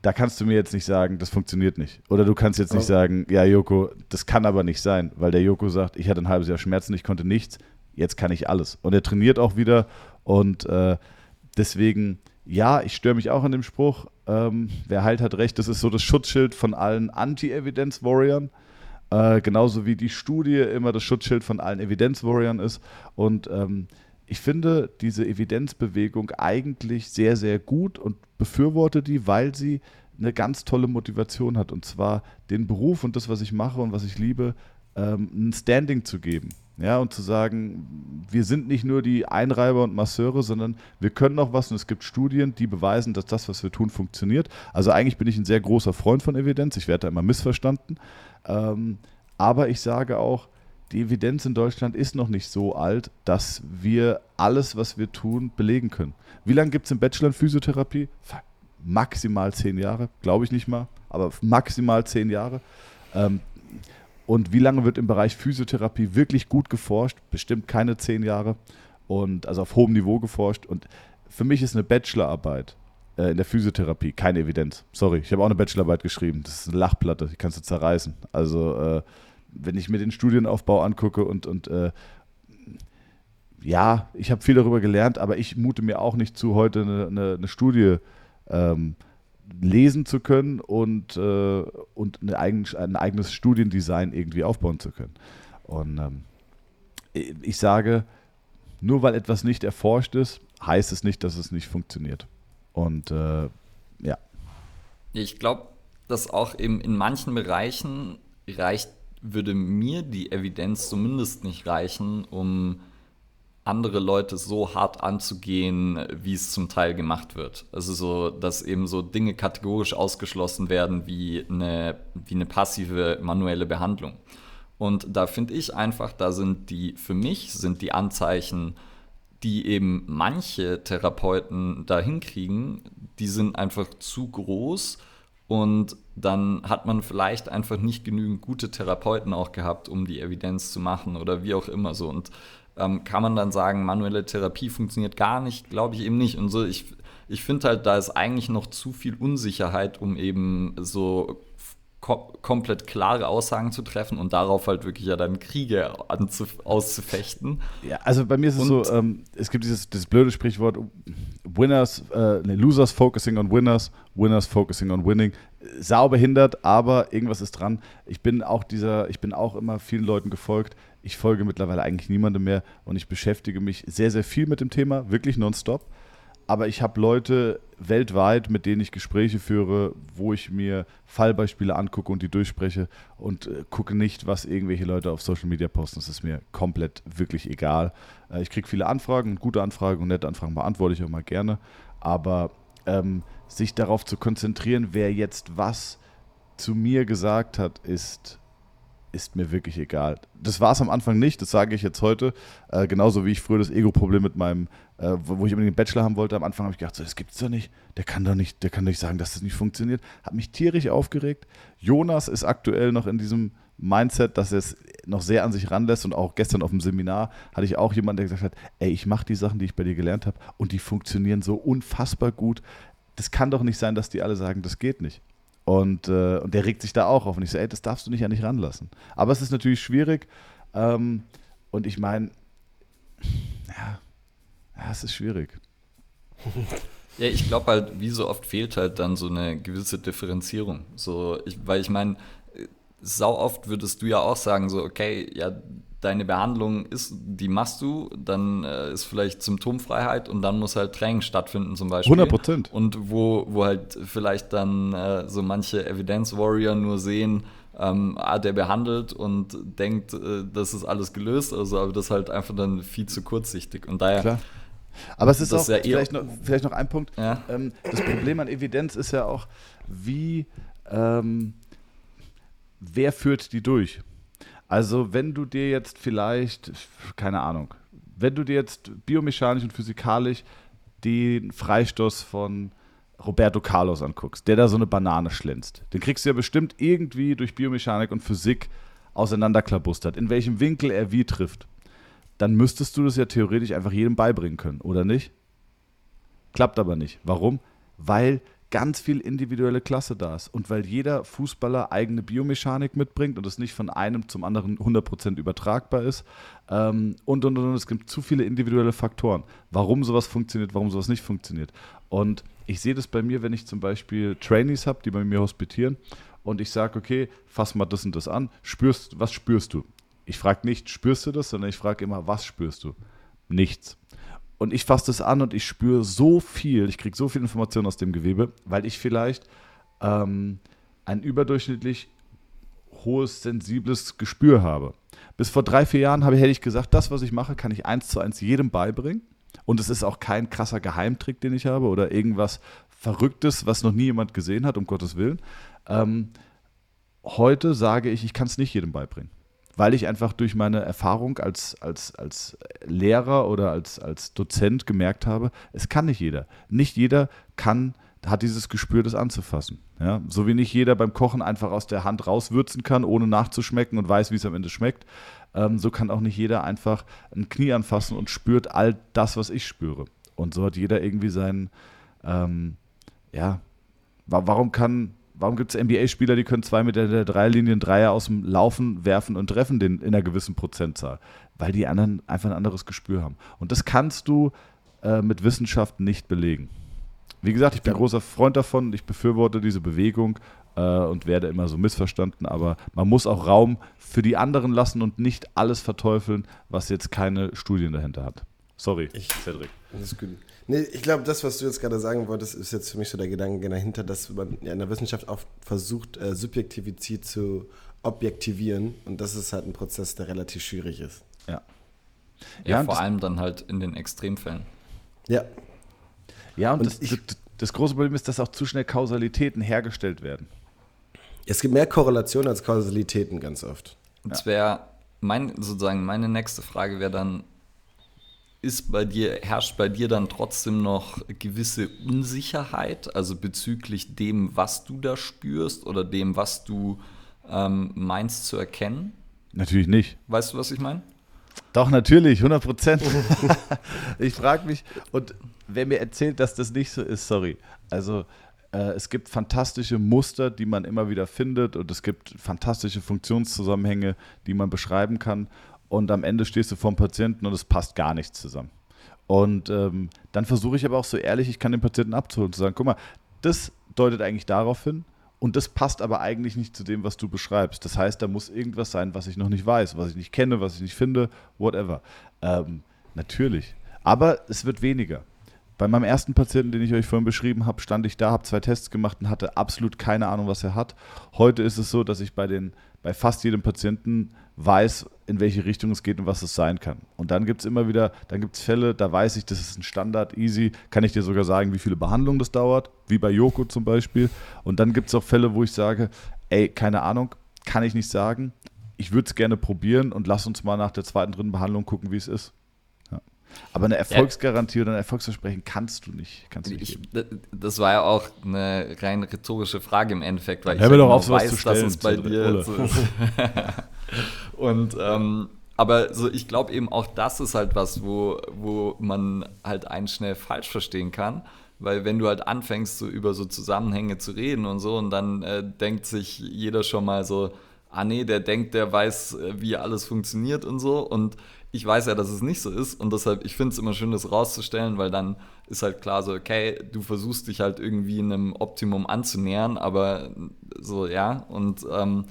S2: da kannst du mir jetzt nicht sagen, das funktioniert nicht. Oder du kannst jetzt nicht sagen, ja, Joko, das kann aber nicht sein, weil der Joko sagt, ich hatte ein halbes Jahr Schmerzen, ich konnte nichts, jetzt kann ich alles. Und er trainiert auch wieder und äh, deswegen, ja, ich störe mich auch an dem Spruch, ähm, wer halt hat recht, das ist so das Schutzschild von allen Anti-Evidenz-Warriors. Äh, genauso wie die Studie immer das Schutzschild von allen Evidenz-Warriors ist. Und ähm, ich finde diese Evidenzbewegung eigentlich sehr, sehr gut und befürworte die, weil sie eine ganz tolle Motivation hat. Und zwar den Beruf und das, was ich mache und was ich liebe, ähm, ein Standing zu geben. Ja, und zu sagen, wir sind nicht nur die Einreiber und Masseure, sondern wir können auch was und es gibt Studien, die beweisen, dass das, was wir tun, funktioniert. Also eigentlich bin ich ein sehr großer Freund von Evidenz. Ich werde da immer missverstanden. Ähm, aber ich sage auch, die Evidenz in Deutschland ist noch nicht so alt, dass wir alles, was wir tun, belegen können. Wie lange gibt es im Bachelor in Physiotherapie? Maximal zehn Jahre, glaube ich nicht mal, aber maximal zehn Jahre. Und wie lange wird im Bereich Physiotherapie wirklich gut geforscht? Bestimmt keine zehn Jahre. Und also auf hohem Niveau geforscht. Und für mich ist eine Bachelorarbeit äh, in der Physiotherapie keine Evidenz. Sorry, ich habe auch eine Bachelorarbeit geschrieben. Das ist eine Lachplatte, die kannst du zerreißen. Also, äh, wenn ich mir den Studienaufbau angucke und, und äh, ja, ich habe viel darüber gelernt, aber ich mute mir auch nicht zu, heute eine, eine, eine Studie ähm, lesen zu können und, äh, und eine eigen, ein eigenes Studiendesign irgendwie aufbauen zu können. Und ähm, ich sage, nur weil etwas nicht erforscht ist, heißt es nicht, dass es nicht funktioniert. Und äh, ja.
S1: Ich glaube, dass auch eben in manchen Bereichen reicht, würde mir die Evidenz zumindest nicht reichen, um andere Leute so hart anzugehen, wie es zum Teil gemacht wird. Also so, dass eben so Dinge kategorisch ausgeschlossen werden wie eine, wie eine passive manuelle Behandlung. Und da finde ich einfach, da sind die, für mich sind die Anzeichen, die eben manche Therapeuten da hinkriegen, die sind einfach zu groß und dann hat man vielleicht einfach nicht genügend gute Therapeuten auch gehabt, um die Evidenz zu machen oder wie auch immer so. Und ähm, kann man dann sagen, manuelle Therapie funktioniert gar nicht, glaube ich eben nicht. Und so, ich, ich finde halt, da ist eigentlich noch zu viel Unsicherheit, um eben so kom komplett klare Aussagen zu treffen und darauf halt wirklich ja dann Kriege auszufechten.
S2: Ja, also bei mir ist es und so, ähm, es gibt dieses, dieses blöde Sprichwort, Winners, äh, nee, Losers focusing on Winners, Winners focusing on winning. Sau behindert, aber irgendwas ist dran. Ich bin auch dieser, ich bin auch immer vielen Leuten gefolgt. Ich folge mittlerweile eigentlich niemandem mehr und ich beschäftige mich sehr, sehr viel mit dem Thema, wirklich nonstop aber ich habe Leute weltweit, mit denen ich Gespräche führe, wo ich mir Fallbeispiele angucke und die durchspreche und äh, gucke nicht, was irgendwelche Leute auf Social Media posten. Das ist mir komplett wirklich egal. Äh, ich kriege viele Anfragen, gute Anfragen und nette Anfragen beantworte ich auch mal gerne. Aber ähm, sich darauf zu konzentrieren, wer jetzt was zu mir gesagt hat, ist ist mir wirklich egal. Das war es am Anfang nicht, das sage ich jetzt heute. Äh, genauso wie ich früher das Ego-Problem mit meinem, äh, wo ich unbedingt den Bachelor haben wollte. Am Anfang habe ich gedacht, so, das gibt's doch nicht. Der kann doch nicht, der kann doch nicht sagen, dass das nicht funktioniert. Hat mich tierisch aufgeregt. Jonas ist aktuell noch in diesem Mindset, dass er es noch sehr an sich ranlässt und auch gestern auf dem Seminar hatte ich auch jemanden, der gesagt hat, ey, ich mache die Sachen, die ich bei dir gelernt habe und die funktionieren so unfassbar gut. Das kann doch nicht sein, dass die alle sagen, das geht nicht. Und, äh, und der regt sich da auch auf. Und ich so, ey, das darfst du nicht an dich ranlassen. Aber es ist natürlich schwierig. Ähm, und ich meine, ja, ja, es ist schwierig. [LAUGHS]
S1: Ja, ich glaube halt, wie so oft fehlt halt dann so eine gewisse Differenzierung. So, ich, weil ich meine, sau oft würdest du ja auch sagen, so, okay, ja, deine Behandlung ist, die machst du, dann äh, ist vielleicht Symptomfreiheit und dann muss halt Training stattfinden zum Beispiel.
S2: 100 Prozent.
S1: Und wo, wo halt vielleicht dann äh, so manche Evidence-Warrior nur sehen, ähm, ah, der behandelt und denkt, äh, das ist alles gelöst, also aber das ist halt einfach dann viel zu kurzsichtig. Und daher.
S2: Klar. Aber es ist auch, ja vielleicht, noch, vielleicht noch ein Punkt. Ja. Ähm, das Problem an Evidenz ist ja auch, wie, ähm, wer führt die durch? Also, wenn du dir jetzt vielleicht, keine Ahnung, wenn du dir jetzt biomechanisch und physikalisch den Freistoß von Roberto Carlos anguckst, der da so eine Banane schlänzt, den kriegst du ja bestimmt irgendwie durch Biomechanik und Physik auseinanderklabustert, in welchem Winkel er wie trifft. Dann müsstest du das ja theoretisch einfach jedem beibringen können, oder nicht? Klappt aber nicht. Warum? Weil ganz viel individuelle Klasse da ist und weil jeder Fußballer eigene Biomechanik mitbringt und es nicht von einem zum anderen 100% übertragbar ist ähm, und, und, und, es gibt zu viele individuelle Faktoren, warum sowas funktioniert, warum sowas nicht funktioniert. Und ich sehe das bei mir, wenn ich zum Beispiel Trainees habe, die bei mir hospitieren und ich sage, okay, fass mal das und das an, spürst, was spürst du? Ich frage nicht, spürst du das, sondern ich frage immer, was spürst du? Nichts. Und ich fasse das an und ich spüre so viel, ich kriege so viel Information aus dem Gewebe, weil ich vielleicht ähm, ein überdurchschnittlich hohes, sensibles Gespür habe. Bis vor drei, vier Jahren habe, hätte ich gesagt, das, was ich mache, kann ich eins zu eins jedem beibringen. Und es ist auch kein krasser Geheimtrick, den ich habe oder irgendwas Verrücktes, was noch nie jemand gesehen hat, um Gottes Willen. Ähm, heute sage ich, ich kann es nicht jedem beibringen weil ich einfach durch meine Erfahrung als, als, als Lehrer oder als, als Dozent gemerkt habe, es kann nicht jeder. Nicht jeder kann, hat dieses Gespür, das anzufassen. Ja? So wie nicht jeder beim Kochen einfach aus der Hand rauswürzen kann, ohne nachzuschmecken und weiß, wie es am Ende schmeckt. Ähm, so kann auch nicht jeder einfach ein Knie anfassen und spürt all das, was ich spüre. Und so hat jeder irgendwie seinen, ähm, ja, warum kann warum gibt es NBA-Spieler, die können zwei mit der Dreierlinie einen Dreier aus dem Laufen werfen und treffen den in einer gewissen Prozentzahl? Weil die anderen einfach ein anderes Gespür haben. Und das kannst du äh, mit Wissenschaft nicht belegen. Wie gesagt, ich bin ja. großer Freund davon, ich befürworte diese Bewegung äh, und werde immer so missverstanden, aber man muss auch Raum für die anderen lassen und nicht alles verteufeln, was jetzt keine Studien dahinter hat. Sorry,
S3: ich, Cedric. Das ist gut. Nee, ich glaube, das, was du jetzt gerade sagen wolltest, ist jetzt für mich so der Gedanke dahinter, dass man ja in der Wissenschaft oft versucht, äh, Subjektivität zu objektivieren. Und das ist halt ein Prozess, der relativ schwierig ist.
S1: Ja. Ja, ja vor allem dann halt in den Extremfällen.
S2: Ja. Ja, und, und das, ich, das große Problem ist, dass auch zu schnell Kausalitäten hergestellt werden.
S3: Es gibt mehr Korrelationen als Kausalitäten ganz oft.
S1: Und ja. wäre mein, sozusagen meine nächste Frage wäre dann, ist bei dir, herrscht bei dir dann trotzdem noch gewisse Unsicherheit, also bezüglich dem, was du da spürst oder dem, was du ähm, meinst zu erkennen?
S2: Natürlich nicht.
S1: Weißt du, was ich meine?
S2: Doch, natürlich, 100 Prozent. [LAUGHS] ich frage mich, und wer mir erzählt, dass das nicht so ist, sorry. Also, äh, es gibt fantastische Muster, die man immer wieder findet, und es gibt fantastische Funktionszusammenhänge, die man beschreiben kann. Und am Ende stehst du vorm Patienten und es passt gar nichts zusammen. Und ähm, dann versuche ich aber auch so ehrlich, ich kann den Patienten abzuholen und zu sagen, guck mal, das deutet eigentlich darauf hin, und das passt aber eigentlich nicht zu dem, was du beschreibst. Das heißt, da muss irgendwas sein, was ich noch nicht weiß, was ich nicht kenne, was ich nicht finde, whatever. Ähm, natürlich. Aber es wird weniger. Bei meinem ersten Patienten, den ich euch vorhin beschrieben habe, stand ich da, habe zwei Tests gemacht und hatte absolut keine Ahnung, was er hat. Heute ist es so, dass ich bei, den, bei fast jedem Patienten weiß, in welche Richtung es geht und was es sein kann. Und dann gibt es immer wieder, dann gibt es Fälle, da weiß ich, das ist ein Standard, easy, kann ich dir sogar sagen, wie viele Behandlungen das dauert, wie bei Joko zum Beispiel. Und dann gibt es auch Fälle, wo ich sage, ey, keine Ahnung, kann ich nicht sagen, ich würde es gerne probieren und lass uns mal nach der zweiten, dritten Behandlung gucken, wie es ist. Aber eine Erfolgsgarantie ja. oder ein Erfolgsversprechen kannst du nicht. Kannst du nicht
S1: ich, das war ja auch eine rein rhetorische Frage im Endeffekt, weil
S2: Hör
S1: ich ja
S2: genau weiß,
S1: dass es bei dir so ist. [LAUGHS] Und ähm, aber so, ich glaube eben auch das ist halt was, wo, wo man halt einen schnell falsch verstehen kann. Weil wenn du halt anfängst, so über so Zusammenhänge zu reden und so, und dann äh, denkt sich jeder schon mal so, ah nee, der denkt, der weiß, äh, wie alles funktioniert und so. Und ich weiß ja, dass es nicht so ist. Und deshalb, ich finde es immer schön, das rauszustellen, weil dann ist halt klar so, okay, du versuchst dich halt irgendwie einem Optimum anzunähern, aber so, ja. Und ähm,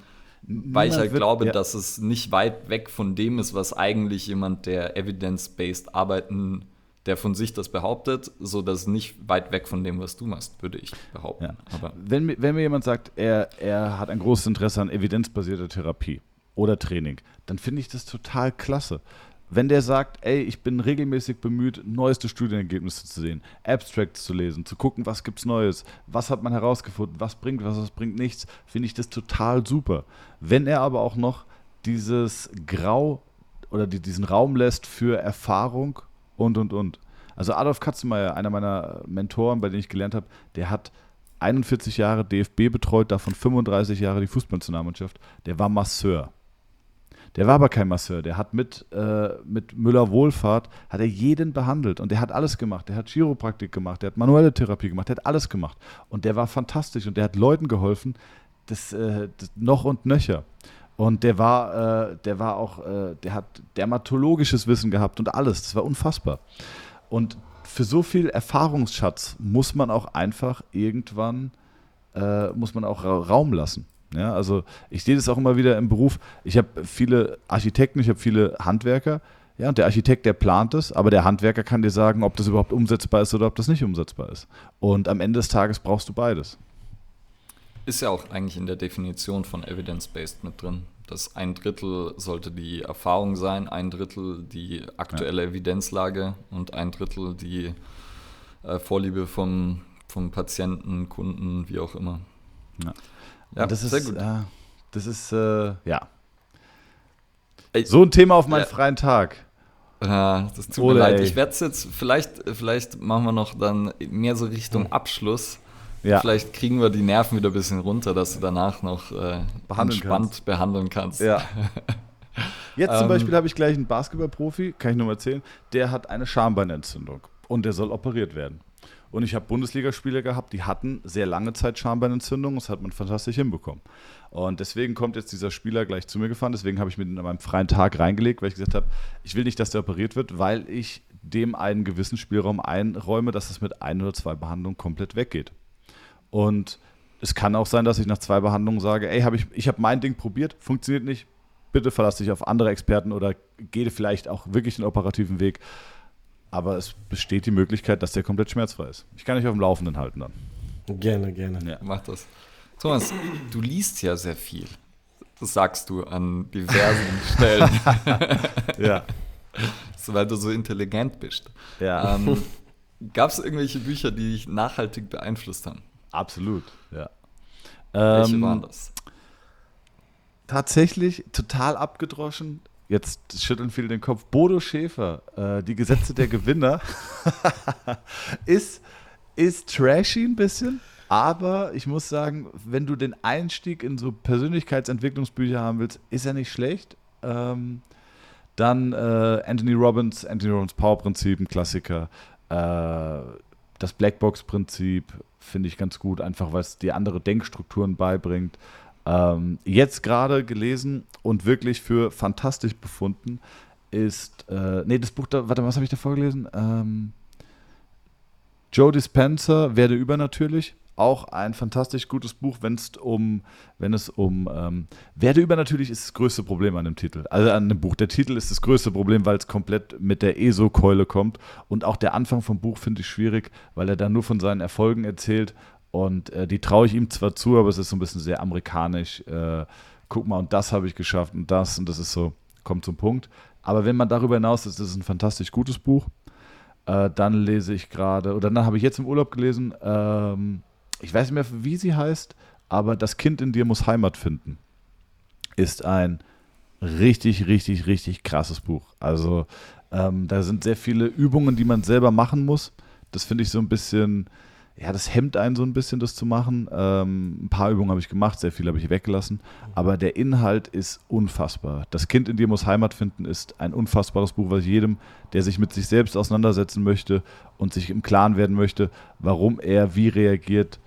S1: weil ich halt wird, glaube, ja. dass es nicht weit weg von dem ist, was eigentlich jemand, der evidence-based arbeiten, der von sich das behauptet, so dass nicht weit weg von dem, was du machst, würde ich behaupten. Ja.
S2: Aber wenn, wenn mir jemand sagt, er, er hat ein großes Interesse an evidenzbasierter Therapie oder Training, dann finde ich das total klasse wenn der sagt, ey, ich bin regelmäßig bemüht, neueste Studienergebnisse zu sehen, Abstracts zu lesen, zu gucken, was gibt's Neues, was hat man herausgefunden, was bringt was, was bringt nichts, finde ich das total super. Wenn er aber auch noch dieses Grau oder die, diesen Raum lässt für Erfahrung und und und. Also Adolf Katzenmeier, einer meiner Mentoren, bei denen ich gelernt habe, der hat 41 Jahre DFB betreut, davon 35 Jahre die Fußballnationalmannschaft. Der war Masseur. Der war aber kein Masseur. Der hat mit, äh, mit Müller Wohlfahrt, hat er jeden behandelt und der hat alles gemacht. Der hat Chiropraktik gemacht, der hat manuelle Therapie gemacht, der hat alles gemacht. Und der war fantastisch und der hat Leuten geholfen, das, äh, das noch und nöcher. Und der war, äh, der war auch, äh, der hat dermatologisches Wissen gehabt und alles. Das war unfassbar. Und für so viel Erfahrungsschatz muss man auch einfach irgendwann, äh, muss man auch Raum lassen. Ja, also ich sehe das auch immer wieder im Beruf. Ich habe viele Architekten, ich habe viele Handwerker. Ja, und der Architekt, der plant es, aber der Handwerker kann dir sagen, ob das überhaupt umsetzbar ist oder ob das nicht umsetzbar ist. Und am Ende des Tages brauchst du beides.
S1: Ist ja auch eigentlich in der Definition von Evidence-Based mit drin. dass ein Drittel sollte die Erfahrung sein, ein Drittel die aktuelle ja. Evidenzlage und ein Drittel die äh, Vorliebe vom, vom Patienten, Kunden, wie auch immer.
S2: Ja. Ja, das sehr ist, gut. Äh, das ist, äh, ja. So ein Thema auf meinen ja. freien Tag.
S1: Ja, das tut Oder mir leid. Ey. Ich werde es jetzt, vielleicht, vielleicht machen wir noch dann mehr so Richtung hm. Abschluss. Ja. Vielleicht kriegen wir die Nerven wieder ein bisschen runter, dass du danach noch äh, behandeln entspannt kannst. behandeln kannst.
S2: Ja. [LAUGHS] Jetzt zum ähm, Beispiel habe ich gleich einen Basketballprofi, kann ich nur mal erzählen, der hat eine Schambeinentzündung und der soll operiert werden. Und ich habe Bundesligaspieler gehabt, die hatten sehr lange Zeit Schambeinentzündung. Das hat man fantastisch hinbekommen. Und deswegen kommt jetzt dieser Spieler gleich zu mir gefahren. Deswegen habe ich mir in meinem freien Tag reingelegt, weil ich gesagt habe, ich will nicht, dass der operiert wird, weil ich dem einen gewissen Spielraum einräume, dass es mit ein oder zwei Behandlungen komplett weggeht. Und es kann auch sein, dass ich nach zwei Behandlungen sage, ey, hab ich, ich habe mein Ding probiert, funktioniert nicht, bitte verlasse dich auf andere Experten oder gehe vielleicht auch wirklich den operativen Weg aber es besteht die Möglichkeit, dass der komplett schmerzfrei ist. Ich kann dich auf dem Laufenden halten dann.
S3: Gerne, gerne.
S1: Ja. Mach das. Thomas, du liest ja sehr viel. Das sagst du an diversen [LAUGHS] Stellen.
S2: ja.
S1: So, weil du so intelligent bist.
S2: Ja. Ähm,
S1: Gab es irgendwelche Bücher, die dich nachhaltig beeinflusst haben?
S2: Absolut, ja.
S1: Welche ähm, waren das?
S2: Tatsächlich total abgedroschen Jetzt schütteln viele den Kopf. Bodo Schäfer, äh, die Gesetze der Gewinner, [LAUGHS] ist, ist trashy ein bisschen. Aber ich muss sagen, wenn du den Einstieg in so Persönlichkeitsentwicklungsbücher haben willst, ist er nicht schlecht. Ähm, Dann äh, Anthony Robbins, Anthony Robbins Power-Prinzip, ein Klassiker. Äh, das Blackbox-Prinzip finde ich ganz gut, einfach weil es dir andere Denkstrukturen beibringt. Ähm, jetzt gerade gelesen und wirklich für fantastisch befunden ist, äh, nee, das Buch, da, warte, was habe ich da vorgelesen? Ähm, Joe Dispenza, Werde übernatürlich. Auch ein fantastisch gutes Buch, wenn es um, wenn es um ähm, Werde übernatürlich ist das größte Problem an dem Titel. Also an dem Buch. Der Titel ist das größte Problem, weil es komplett mit der ESO-Keule kommt. Und auch der Anfang vom Buch finde ich schwierig, weil er dann nur von seinen Erfolgen erzählt. Und äh, die traue ich ihm zwar zu, aber es ist so ein bisschen sehr amerikanisch. Äh, guck mal, und das habe ich geschafft und das und das ist so, kommt zum Punkt. Aber wenn man darüber hinaus ist, ist es ein fantastisch gutes Buch. Äh, dann lese ich gerade, oder dann habe ich jetzt im Urlaub gelesen, ähm, ich weiß nicht mehr, wie sie heißt, aber Das Kind in dir muss Heimat finden. Ist ein richtig, richtig, richtig krasses Buch. Also ähm, da sind sehr viele Übungen, die man selber machen muss. Das finde ich so ein bisschen, ja, das hemmt einen so ein bisschen, das zu machen. Ähm, ein paar Übungen habe ich gemacht, sehr viele habe ich weggelassen. Aber der Inhalt ist unfassbar. Das Kind in dir muss Heimat finden ist ein unfassbares Buch, was jedem, der sich mit sich selbst auseinandersetzen möchte und sich im Klaren werden möchte, warum er wie reagiert,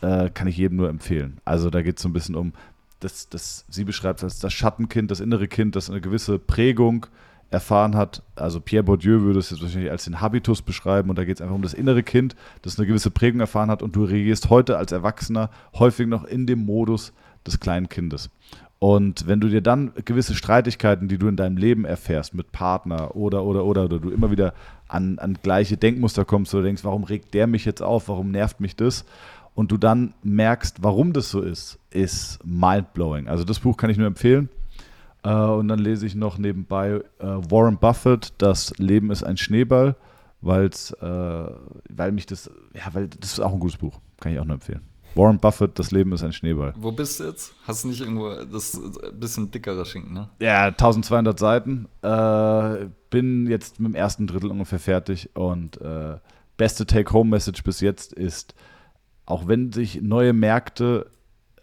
S2: äh, kann ich jedem nur empfehlen. Also da geht es so ein bisschen um, das, das, sie beschreibt es als das Schattenkind, das innere Kind, das eine gewisse Prägung erfahren hat. Also Pierre Bourdieu würde es jetzt wahrscheinlich als den Habitus beschreiben und da geht es einfach um das innere Kind, das eine gewisse Prägung erfahren hat und du reagierst heute als Erwachsener häufig noch in dem Modus des kleinen Kindes. Und wenn du dir dann gewisse Streitigkeiten, die du in deinem Leben erfährst mit Partner oder, oder, oder, oder du immer wieder an, an gleiche Denkmuster kommst oder denkst, warum regt der mich jetzt auf, warum nervt mich das? Und du dann merkst, warum das so ist, ist mindblowing. Also das Buch kann ich nur empfehlen. Äh, und dann lese ich noch nebenbei äh, Warren Buffett, Das Leben ist ein Schneeball, weil's, äh, weil mich das, ja, weil das ist auch ein gutes Buch, kann ich auch nur empfehlen. Warren Buffett, Das Leben ist ein Schneeball.
S1: Wo bist du jetzt? Hast du nicht irgendwo, das ein bisschen dickerer Schinken, ne?
S2: Ja, 1200 Seiten. Äh, bin jetzt mit dem ersten Drittel ungefähr fertig und äh, beste Take-Home-Message bis jetzt ist, auch wenn sich neue Märkte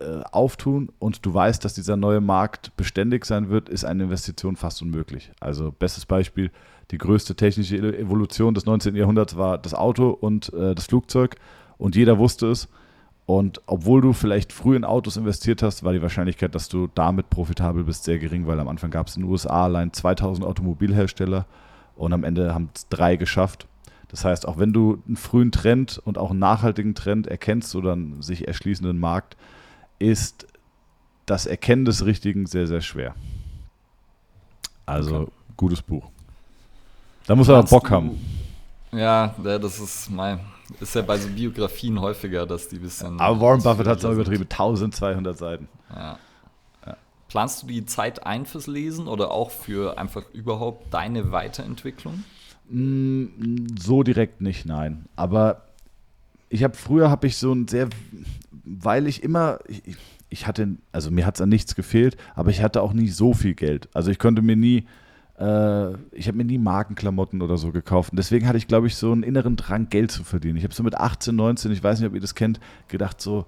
S2: äh, auftun und du weißt, dass dieser neue Markt beständig sein wird, ist eine Investition fast unmöglich. Also bestes Beispiel, die größte technische Evolution des 19. Jahrhunderts war das Auto und äh, das Flugzeug und jeder wusste es. Und obwohl du vielleicht früh in Autos investiert hast, war die Wahrscheinlichkeit, dass du damit profitabel bist, sehr gering, weil am Anfang gab es in den USA allein 2000 Automobilhersteller und am Ende haben es drei geschafft. Das heißt, auch wenn du einen frühen Trend und auch einen nachhaltigen Trend erkennst oder einen sich erschließenden Markt, ist das Erkennen des Richtigen sehr, sehr schwer. Also, okay. gutes Buch. Da muss er aber Bock haben.
S1: Ja, das ist mein, ist ja bei so Biografien häufiger, dass die ein bisschen.
S2: Aber Warren Buffett hat es auch übertrieben, 1200 Seiten.
S1: Ja. ja. Planst du die Zeit ein fürs Lesen oder auch für einfach überhaupt deine Weiterentwicklung?
S2: Mm, so direkt nicht, nein. Aber ich habe früher habe ich so ein sehr weil ich immer, ich, ich hatte, also mir hat es an nichts gefehlt, aber ich hatte auch nie so viel Geld. Also ich konnte mir nie, äh, ich habe mir nie Markenklamotten oder so gekauft. Und deswegen hatte ich, glaube ich, so einen inneren Drang, Geld zu verdienen. Ich habe so mit 18, 19, ich weiß nicht, ob ihr das kennt, gedacht so,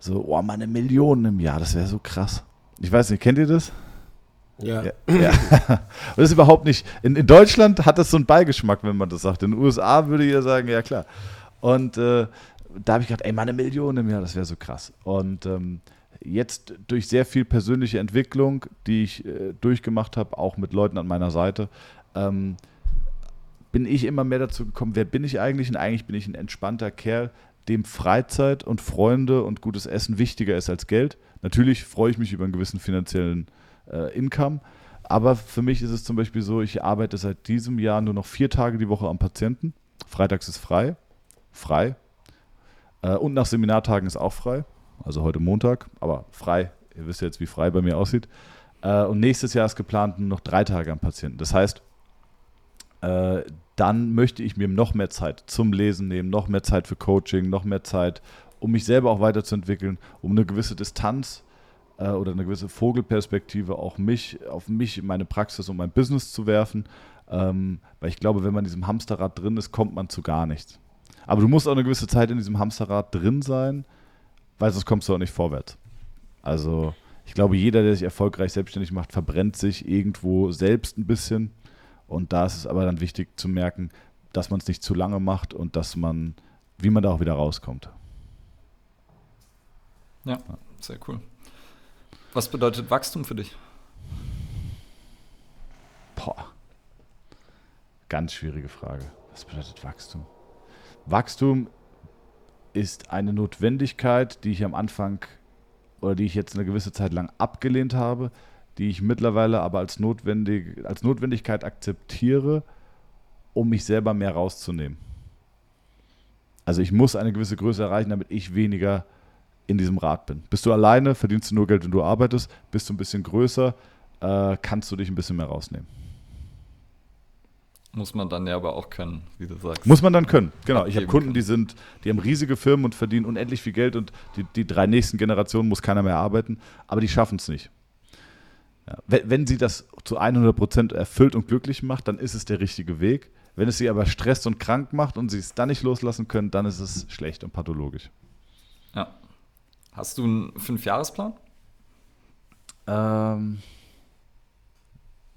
S2: so, oh, meine Millionen im Jahr, das wäre so krass. Ich weiß nicht, kennt ihr das?
S3: Ja. ja, [LAUGHS]
S2: ja. Und das ist überhaupt nicht. In, in Deutschland hat das so einen Beigeschmack, wenn man das sagt. In den USA würde ihr sagen, ja klar. Und äh, da habe ich gedacht, ey, mal eine Million im Jahr, das wäre so krass. Und ähm, jetzt durch sehr viel persönliche Entwicklung, die ich äh, durchgemacht habe, auch mit Leuten an meiner Seite, ähm, bin ich immer mehr dazu gekommen, wer bin ich eigentlich? Und eigentlich bin ich ein entspannter Kerl, dem Freizeit und Freunde und gutes Essen wichtiger ist als Geld. Natürlich freue ich mich über einen gewissen finanziellen äh, Income, aber für mich ist es zum Beispiel so, ich arbeite seit diesem Jahr nur noch vier Tage die Woche am Patienten. Freitags ist frei. Frei, und nach Seminartagen ist auch frei. Also heute Montag, aber frei. Ihr wisst jetzt, wie frei bei mir aussieht. Äh, und nächstes Jahr ist geplant noch drei Tage am Patienten. Das heißt, äh, dann möchte ich mir noch mehr Zeit zum Lesen nehmen, noch mehr Zeit für Coaching, noch mehr Zeit, um mich selber auch weiterzuentwickeln, um eine gewisse Distanz äh, oder eine gewisse Vogelperspektive auch mich, auf mich, meine Praxis und mein Business zu werfen. Ähm, weil ich glaube, wenn man in diesem Hamsterrad drin ist, kommt man zu gar nichts. Aber du musst auch eine gewisse Zeit in diesem Hamsterrad drin sein, weil sonst kommst du auch nicht vorwärts. Also ich glaube, jeder, der sich erfolgreich selbstständig macht, verbrennt sich irgendwo selbst ein bisschen. Und da ist es aber dann wichtig zu merken, dass man es nicht zu lange macht und dass man, wie man da auch wieder rauskommt.
S1: Ja, sehr cool. Was bedeutet Wachstum für dich?
S2: Boah. Ganz schwierige Frage. Was bedeutet Wachstum? Wachstum ist eine Notwendigkeit, die ich am Anfang oder die ich jetzt eine gewisse Zeit lang abgelehnt habe, die ich mittlerweile aber als, notwendig, als Notwendigkeit akzeptiere, um mich selber mehr rauszunehmen. Also ich muss eine gewisse Größe erreichen, damit ich weniger in diesem Rad bin. Bist du alleine, verdienst du nur Geld, wenn du arbeitest, bist du ein bisschen größer, äh, kannst du dich ein bisschen mehr rausnehmen.
S1: Muss man dann ja aber auch können, wie du sagst.
S2: Muss man dann können, genau. Ich habe Kunden, die sind, die haben riesige Firmen und verdienen unendlich viel Geld und die, die drei nächsten Generationen muss keiner mehr arbeiten, aber die schaffen es nicht. Ja. Wenn, wenn, sie das zu 100% erfüllt und glücklich macht, dann ist es der richtige Weg. Wenn es sie aber stresst und krank macht und sie es dann nicht loslassen können, dann ist es schlecht und pathologisch.
S1: Ja. Hast du einen Fünfjahresplan?
S2: Ähm,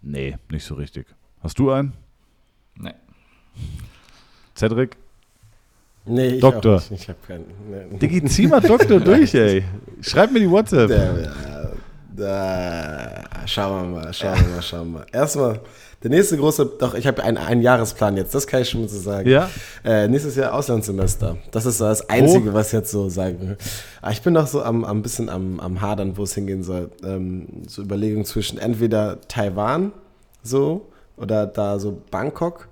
S2: nee, nicht so richtig. Hast du einen?
S1: Nee.
S2: Cedric?
S3: Nee, ich
S2: Doktor.
S3: Auch nicht. Ich habe keinen. Nee.
S2: Digi, zieh mal Doktor [LAUGHS] durch, ey. Schreib mir die WhatsApp.
S3: Da, da, schauen wir mal, schauen wir mal, schauen wir mal. Erstmal, der nächste große, doch, ich habe einen, einen Jahresplan jetzt, das kann ich schon mal so sagen.
S2: Ja?
S3: Äh, nächstes Jahr Auslandssemester. Das ist so das Einzige, oh. was ich jetzt so sagen will. Aber ich bin noch so am, am bisschen am, am Hadern, wo es hingehen soll. Ähm, so Überlegungen zwischen entweder Taiwan, so, oder da so Bangkok.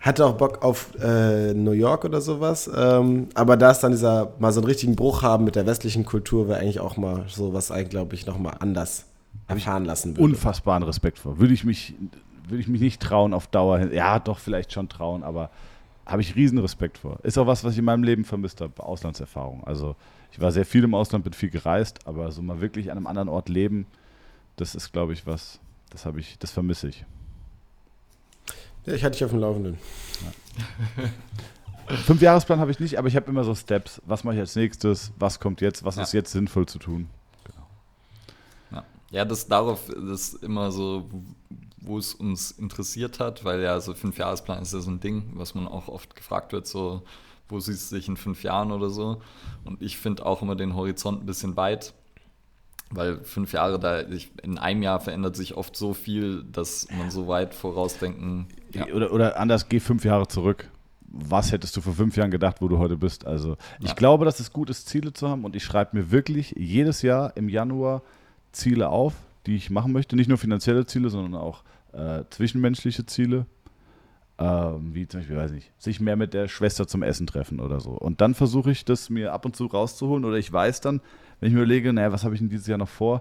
S3: Hatte auch Bock auf äh, New York oder sowas. Ähm, aber da ist dann dieser, mal so einen richtigen Bruch haben mit der westlichen Kultur, wäre eigentlich auch mal so was, glaube ich, nochmal anders erfahren lassen würde.
S2: Unfassbaren Respekt vor. Würde ich mich, würde ich mich nicht trauen auf Dauer. Ja, doch, vielleicht schon trauen, aber habe ich riesen Respekt vor. Ist auch was, was ich in meinem Leben vermisst habe, Auslandserfahrung. Also ich war sehr viel im Ausland, bin viel gereist, aber so mal wirklich an einem anderen Ort leben, das ist, glaube ich, was, das habe ich, das vermisse ich.
S3: Ja, ich hatte dich auf dem Laufenden.
S2: Ja. Fünfjahresplan habe ich nicht, aber ich habe immer so Steps. Was mache ich als nächstes? Was kommt jetzt? Was ja. ist jetzt sinnvoll zu tun? Genau.
S1: Ja. ja, das darauf das ist immer so, wo es uns interessiert hat, weil ja so Fünfjahresplan ist ja so ein Ding, was man auch oft gefragt wird, so wo siehst du dich in fünf Jahren oder so. Und ich finde auch immer den Horizont ein bisschen weit weil fünf Jahre da, in einem Jahr verändert sich oft so viel, dass man so weit vorausdenken.
S2: Ja. Oder, oder anders, geh fünf Jahre zurück. Was hättest du vor fünf Jahren gedacht, wo du heute bist? Also, ich ja. glaube, dass es gut ist, Ziele zu haben und ich schreibe mir wirklich jedes Jahr im Januar Ziele auf, die ich machen möchte. Nicht nur finanzielle Ziele, sondern auch äh, zwischenmenschliche Ziele. Ähm, wie zum Beispiel, weiß nicht, sich mehr mit der Schwester zum Essen treffen oder so. Und dann versuche ich das mir ab und zu rauszuholen oder ich weiß dann, wenn ich mir überlege, naja, was habe ich denn dieses Jahr noch vor?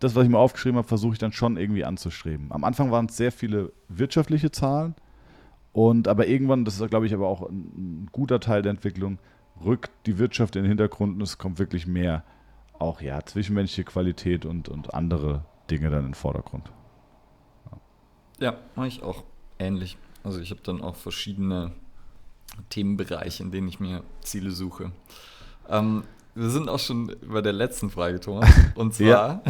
S2: Das, was ich mir aufgeschrieben habe, versuche ich dann schon irgendwie anzustreben. Am Anfang waren es sehr viele wirtschaftliche Zahlen und aber irgendwann, das ist glaube ich aber auch ein, guter Teil der Entwicklung, rückt die Wirtschaft in den Hintergrund und es kommt wirklich mehr auch ja zwischenmenschliche Qualität und, und andere Dinge dann in den Vordergrund.
S1: Ja, ja mache ich auch ähnlich. Also ich habe dann auch verschiedene Themenbereiche, in denen ich mir Ziele suche. Ähm, wir sind auch schon bei der letzten Frage, Thomas. [LAUGHS] Und zwar, ja.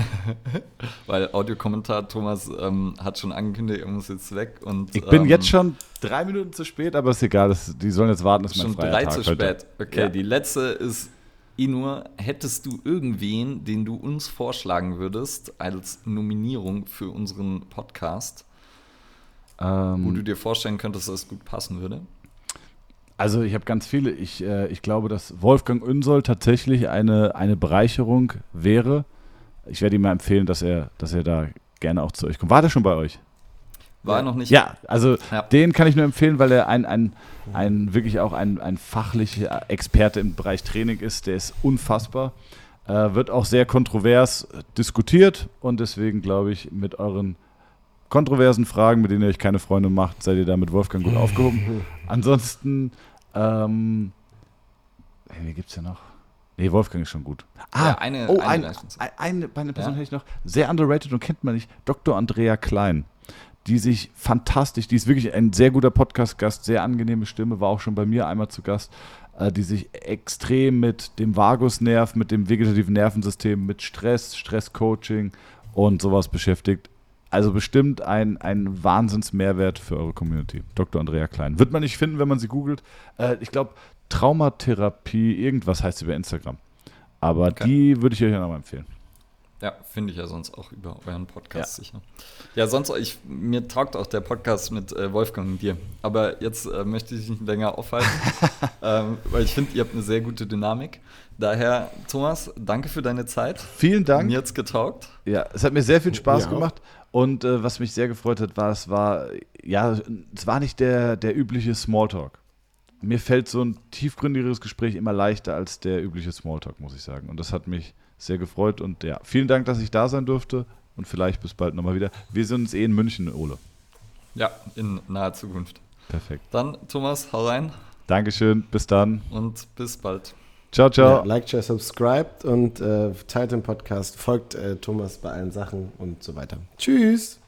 S1: [LAUGHS] weil Audiokommentar Thomas ähm, hat schon angekündigt, er muss jetzt weg. Und,
S2: ich bin ähm, jetzt schon drei Minuten zu spät, aber ist egal, das, die sollen jetzt warten,
S1: dass mein Schon drei Tag zu heute. spät. Okay, ja. die letzte ist, Inur, hättest du irgendwen, den du uns vorschlagen würdest als Nominierung für unseren Podcast, ähm, wo du dir vorstellen könntest, dass es gut passen würde?
S2: Also ich habe ganz viele. Ich, äh, ich glaube, dass Wolfgang Unsoll tatsächlich eine, eine Bereicherung wäre. Ich werde ihm mal empfehlen, dass er, dass er da gerne auch zu euch kommt. War der schon bei euch?
S1: War ja. noch nicht.
S2: Ja, also ja. den kann ich nur empfehlen, weil er ein, ein, ein wirklich auch ein, ein fachlicher Experte im Bereich Training ist. Der ist unfassbar. Äh, wird auch sehr kontrovers diskutiert und deswegen glaube ich, mit euren kontroversen Fragen, mit denen ihr euch keine Freunde macht, seid ihr da mit Wolfgang gut aufgehoben. [LAUGHS] Ansonsten, ähm, hey, wer gibt's ja noch? Nee, Wolfgang ist schon gut.
S1: Ah, ja, eine,
S2: oh, eine, eine, eine, eine Person ja. hätte ich noch. Sehr underrated und kennt man nicht. Dr. Andrea Klein. die sich fantastisch, die ist wirklich ein sehr guter Podcast-Gast, sehr angenehme Stimme, war auch schon bei mir einmal zu Gast, äh, die sich extrem mit dem Vagusnerv, mit dem vegetativen Nervensystem, mit Stress, Stresscoaching und sowas beschäftigt. Also bestimmt ein, ein Wahnsinnsmehrwert für eure Community. Dr. Andrea Klein. Wird man nicht finden, wenn man sie googelt. Äh, ich glaube, Traumatherapie, irgendwas heißt sie bei Instagram. Aber okay. die würde ich euch ja nochmal empfehlen.
S1: Ja, finde ich ja sonst auch über euren Podcast ja. sicher. Ja, sonst, ich, mir taugt auch der Podcast mit äh, Wolfgang und dir. Aber jetzt äh, möchte ich nicht länger aufhalten, [LAUGHS] ähm, weil ich finde, ihr habt eine sehr gute Dynamik. Daher, Thomas, danke für deine Zeit.
S2: Vielen Dank.
S1: Mir jetzt getaugt.
S2: Ja, es hat mir sehr viel Spaß ja. gemacht. Und äh, was mich sehr gefreut hat, war, es war, ja, es war nicht der, der übliche Smalltalk. Mir fällt so ein tiefgründigeres Gespräch immer leichter als der übliche Smalltalk, muss ich sagen. Und das hat mich sehr gefreut. Und ja, vielen Dank, dass ich da sein durfte. Und vielleicht bis bald nochmal wieder. Wir sind uns eh in München, Ole.
S1: Ja, in naher Zukunft.
S2: Perfekt.
S1: Dann, Thomas, hau rein.
S2: Dankeschön, bis dann.
S1: Und bis bald.
S2: Ciao, ciao.
S3: Ja, like, share, subscribe und äh, teilt den Podcast, folgt äh, Thomas bei allen Sachen und so weiter. Tschüss.